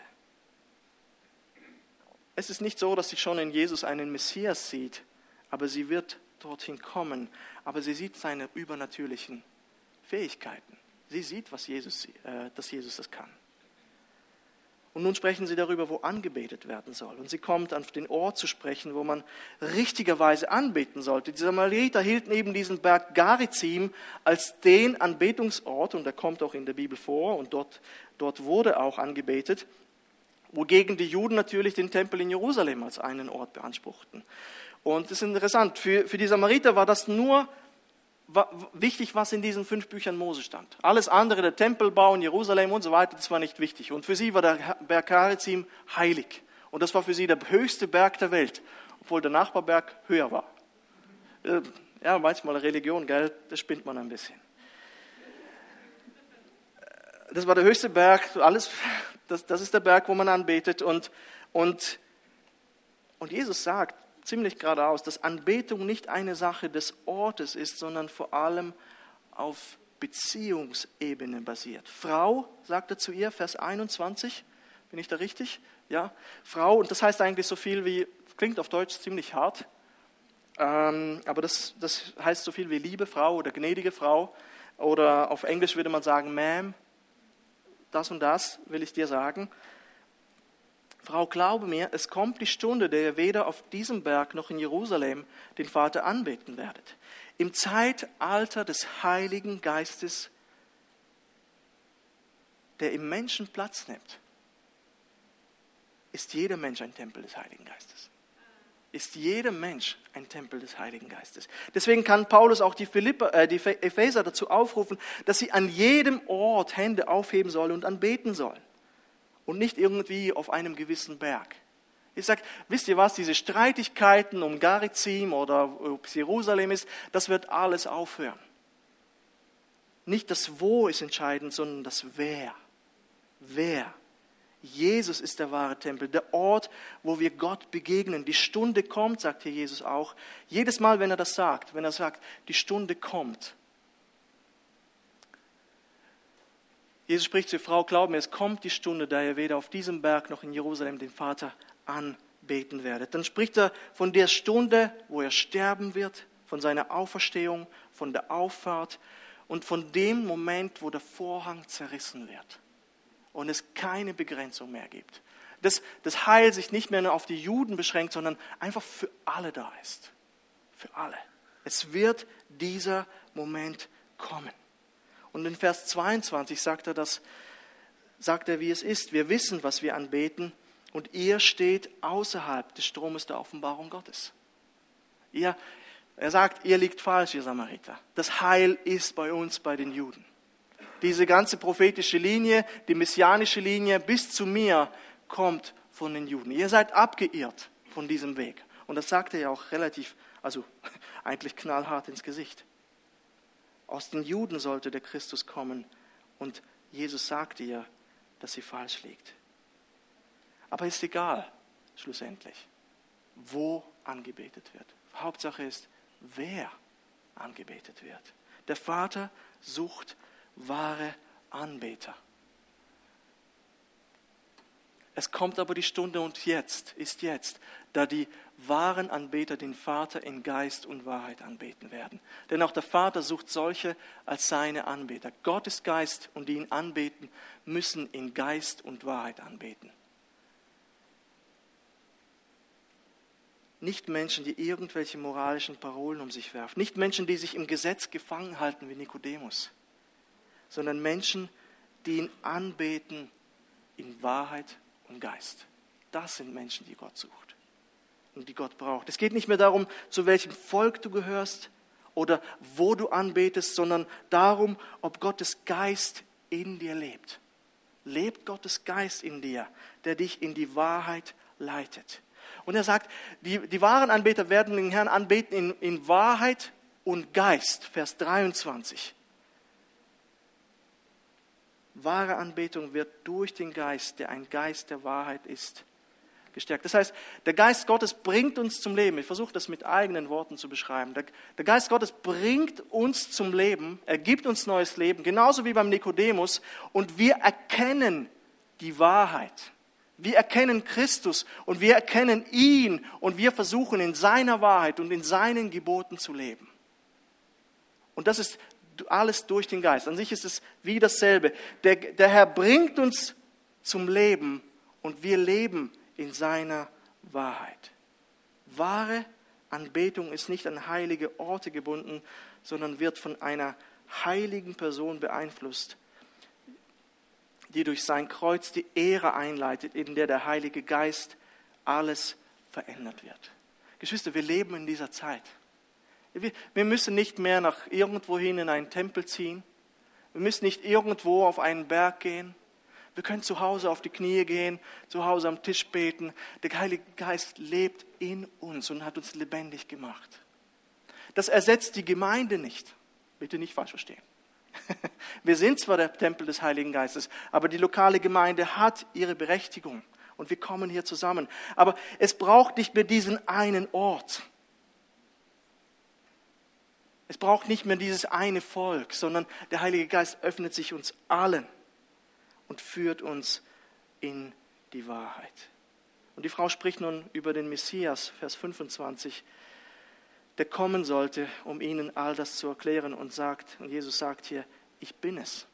Es ist nicht so, dass sie schon in Jesus einen Messias sieht, aber sie wird dorthin kommen. Aber sie sieht seine übernatürlichen Fähigkeiten. Sie sieht, was Jesus, äh, dass Jesus das kann. Und nun sprechen sie darüber, wo angebetet werden soll. Und sie kommt auf den Ort zu sprechen, wo man richtigerweise anbeten sollte. Die Samariter hielten eben diesen Berg Garizim als den Anbetungsort, und der kommt auch in der Bibel vor, und dort, dort wurde auch angebetet, wogegen die Juden natürlich den Tempel in Jerusalem als einen Ort beanspruchten. Und es ist interessant, für, für die Samariter war das nur wichtig, was in diesen fünf Büchern Mose stand. Alles andere, der Tempelbau in Jerusalem und so weiter, das war nicht wichtig. Und für sie war der Berg Karizim heilig. Und das war für sie der höchste Berg der Welt, obwohl der Nachbarberg höher war. Äh, ja, manchmal Religion, gell, das spinnt man ein bisschen. Das war der höchste Berg, alles, das, das ist der Berg, wo man anbetet. Und, und, und Jesus sagt, ziemlich geradeaus, dass Anbetung nicht eine Sache des Ortes ist, sondern vor allem auf Beziehungsebene basiert. Frau, sagt er zu ihr, Vers 21, bin ich da richtig? Ja, Frau, und das heißt eigentlich so viel wie, klingt auf Deutsch ziemlich hart, ähm, aber das, das heißt so viel wie liebe Frau oder gnädige Frau oder auf Englisch würde man sagen, Ma'am, das und das will ich dir sagen. Frau, glaube mir, es kommt die Stunde, der ihr weder auf diesem Berg noch in Jerusalem den Vater anbeten werdet. Im Zeitalter des Heiligen Geistes, der im Menschen Platz nimmt, ist jeder Mensch ein Tempel des Heiligen Geistes. Ist jeder Mensch ein Tempel des Heiligen Geistes. Deswegen kann Paulus auch die, Philipper, äh, die Epheser dazu aufrufen, dass sie an jedem Ort Hände aufheben sollen und anbeten sollen und nicht irgendwie auf einem gewissen Berg. Ich sage, wisst ihr was, diese Streitigkeiten um Garizim oder ob es Jerusalem ist, das wird alles aufhören. Nicht das Wo ist entscheidend, sondern das Wer. Wer. Jesus ist der wahre Tempel, der Ort, wo wir Gott begegnen. Die Stunde kommt, sagt hier Jesus auch. Jedes Mal, wenn er das sagt, wenn er sagt, die Stunde kommt, Jesus spricht zur Frau, glaub mir, es kommt die Stunde, da ihr weder auf diesem Berg noch in Jerusalem den Vater anbeten werdet. Dann spricht er von der Stunde, wo er sterben wird, von seiner Auferstehung, von der Auffahrt und von dem Moment, wo der Vorhang zerrissen wird und es keine Begrenzung mehr gibt. Dass das Heil sich nicht mehr nur auf die Juden beschränkt, sondern einfach für alle da ist. Für alle. Es wird dieser Moment kommen. Und in Vers 22 sagt er das, sagt er, wie es ist. Wir wissen, was wir anbeten und ihr steht außerhalb des Stromes der Offenbarung Gottes. Ihr, er sagt, ihr liegt falsch, ihr Samariter. Das Heil ist bei uns, bei den Juden. Diese ganze prophetische Linie, die messianische Linie bis zu mir kommt von den Juden. Ihr seid abgeirrt von diesem Weg. Und das sagt er ja auch relativ, also eigentlich knallhart ins Gesicht. Aus den Juden sollte der Christus kommen und Jesus sagt ihr, dass sie falsch liegt. Aber ist egal, schlussendlich, wo angebetet wird. Hauptsache ist, wer angebetet wird. Der Vater sucht wahre Anbeter. Es kommt aber die Stunde und jetzt ist jetzt, da die wahren Anbeter den Vater in Geist und Wahrheit anbeten werden. Denn auch der Vater sucht solche als seine Anbeter. Gott ist Geist und die ihn anbeten, müssen in Geist und Wahrheit anbeten. Nicht Menschen, die irgendwelche moralischen Parolen um sich werfen. Nicht Menschen, die sich im Gesetz gefangen halten wie Nikodemus. Sondern Menschen, die ihn anbeten in Wahrheit und Geist. Das sind Menschen, die Gott sucht und die Gott braucht. Es geht nicht mehr darum, zu welchem Volk du gehörst oder wo du anbetest, sondern darum, ob Gottes Geist in dir lebt. Lebt Gottes Geist in dir, der dich in die Wahrheit leitet. Und er sagt, die, die wahren Anbeter werden den Herrn anbeten in, in Wahrheit und Geist. Vers 23. Wahre Anbetung wird durch den Geist, der ein Geist der Wahrheit ist, gestärkt. Das heißt, der Geist Gottes bringt uns zum Leben. Ich versuche das mit eigenen Worten zu beschreiben. Der, der, Geist Gottes bringt uns zum Leben. Er gibt uns neues Leben, genauso wie beim Nikodemus. Und wir erkennen die Wahrheit. Wir erkennen Christus und wir erkennen ihn und wir versuchen in seiner Wahrheit und in seinen Geboten zu leben. Und das ist alles durch den Geist. An sich ist es wie dasselbe. Der, der Herr bringt uns zum Leben und wir leben in seiner Wahrheit. Wahre Anbetung ist nicht an heilige Orte gebunden, sondern wird von einer heiligen Person beeinflusst, die durch sein Kreuz die Ehre einleitet, in der der Heilige Geist alles verändert wird. Geschwister, wir leben in dieser Zeit. Wir müssen nicht mehr nach irgendwohin in einen Tempel ziehen. Wir müssen nicht irgendwo auf einen Berg gehen. Wir können zu Hause auf die Knie gehen, zu Hause am Tisch beten. Der Heilige Geist lebt in uns und hat uns lebendig gemacht. Das ersetzt die Gemeinde nicht. Bitte nicht falsch verstehen. Wir sind zwar der Tempel des Heiligen Geistes, aber die lokale Gemeinde hat ihre Berechtigung und wir kommen hier zusammen. Aber es braucht nicht mehr diesen einen Ort. Es braucht nicht mehr dieses eine Volk, sondern der Heilige Geist öffnet sich uns allen und führt uns in die Wahrheit. Und die Frau spricht nun über den Messias, Vers 25, der kommen sollte, um ihnen all das zu erklären und sagt, und Jesus sagt hier, ich bin es.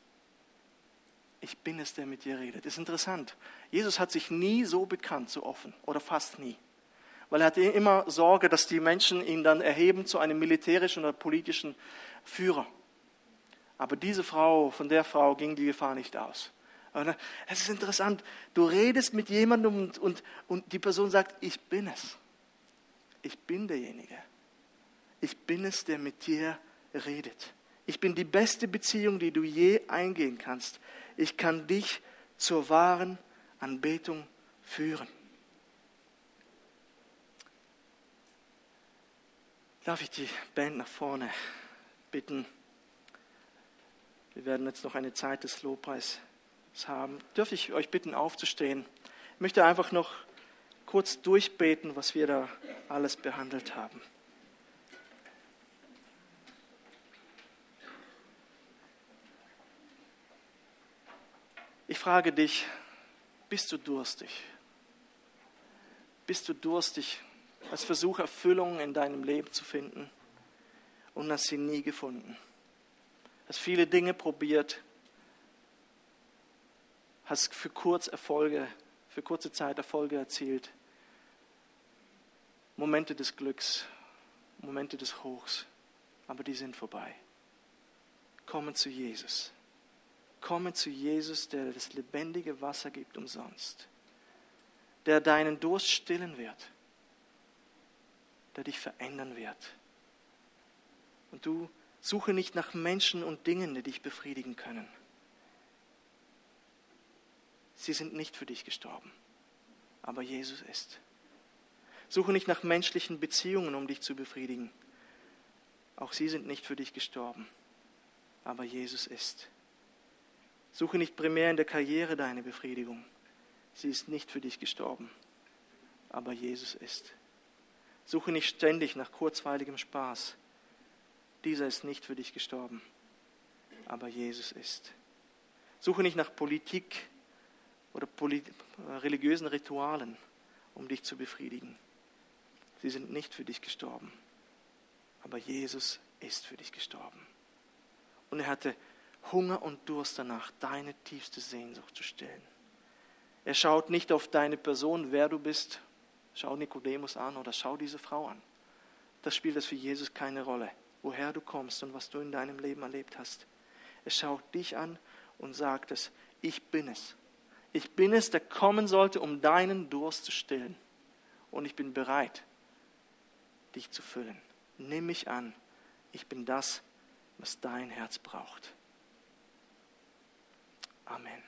Ich bin es, der mit dir redet. Das ist interessant. Jesus hat sich nie so bekannt, so offen, oder fast nie. Weil er hatte immer Sorge, dass die Menschen ihn dann erheben zu einem militärischen oder politischen Führer. Aber diese Frau, von der Frau ging die Gefahr nicht aus. Es ist interessant, du redest mit jemandem und, und, und die Person sagt, ich bin es. Ich bin derjenige. Ich bin es, der mit dir redet. Ich bin die beste Beziehung, die du je eingehen kannst. Ich kann dich zur wahren Anbetung führen. Darf ich die Band nach vorne bitten? Wir werden jetzt noch eine Zeit des Lobpreis haben, dürfte ich euch bitten, aufzustehen. Ich möchte einfach noch kurz durchbeten, was wir da alles behandelt haben. Ich frage dich, bist du durstig? Bist du durstig, als Versuch Erfüllung in deinem Leben zu finden und hast sie nie gefunden? Hast viele Dinge probiert, hast für kurz Erfolge, für kurze Zeit Erfolge erzielt. Momente des Glücks, Momente des Hochs, aber die sind vorbei. Komme zu Jesus. Komme zu Jesus, der das lebendige Wasser gibt umsonst, der deinen Durst stillen wird, der dich verändern wird. Und du suche nicht nach Menschen und Dingen, die dich befriedigen können Sie sind nicht für dich gestorben, aber Jesus ist. Suche nicht nach menschlichen Beziehungen, um dich zu befriedigen. Auch sie sind nicht für dich gestorben, aber Jesus ist. Suche nicht primär in der Karriere deine Befriedigung. Sie ist nicht für dich gestorben, aber Jesus ist. Suche nicht ständig nach kurzweiligem Spaß. Dieser ist nicht für dich gestorben, aber Jesus ist. Suche nicht nach Politik, oder religiösen Ritualen, um dich zu befriedigen. Sie sind nicht für dich gestorben, aber Jesus ist für dich gestorben. Und er hatte Hunger und Durst danach, deine tiefste Sehnsucht zu stillen. Er schaut nicht auf deine Person, wer du bist. Schau Nikodemus an oder schau diese Frau an. Das spielt das für Jesus keine Rolle, woher du kommst und was du in deinem Leben erlebt hast. Er schaut dich an und sagt es, ich bin es. Ich bin es, der kommen sollte, um deinen Durst zu stillen. Und ich bin bereit, dich zu füllen. Nimm mich an. Ich bin das, was dein Herz braucht. Amen.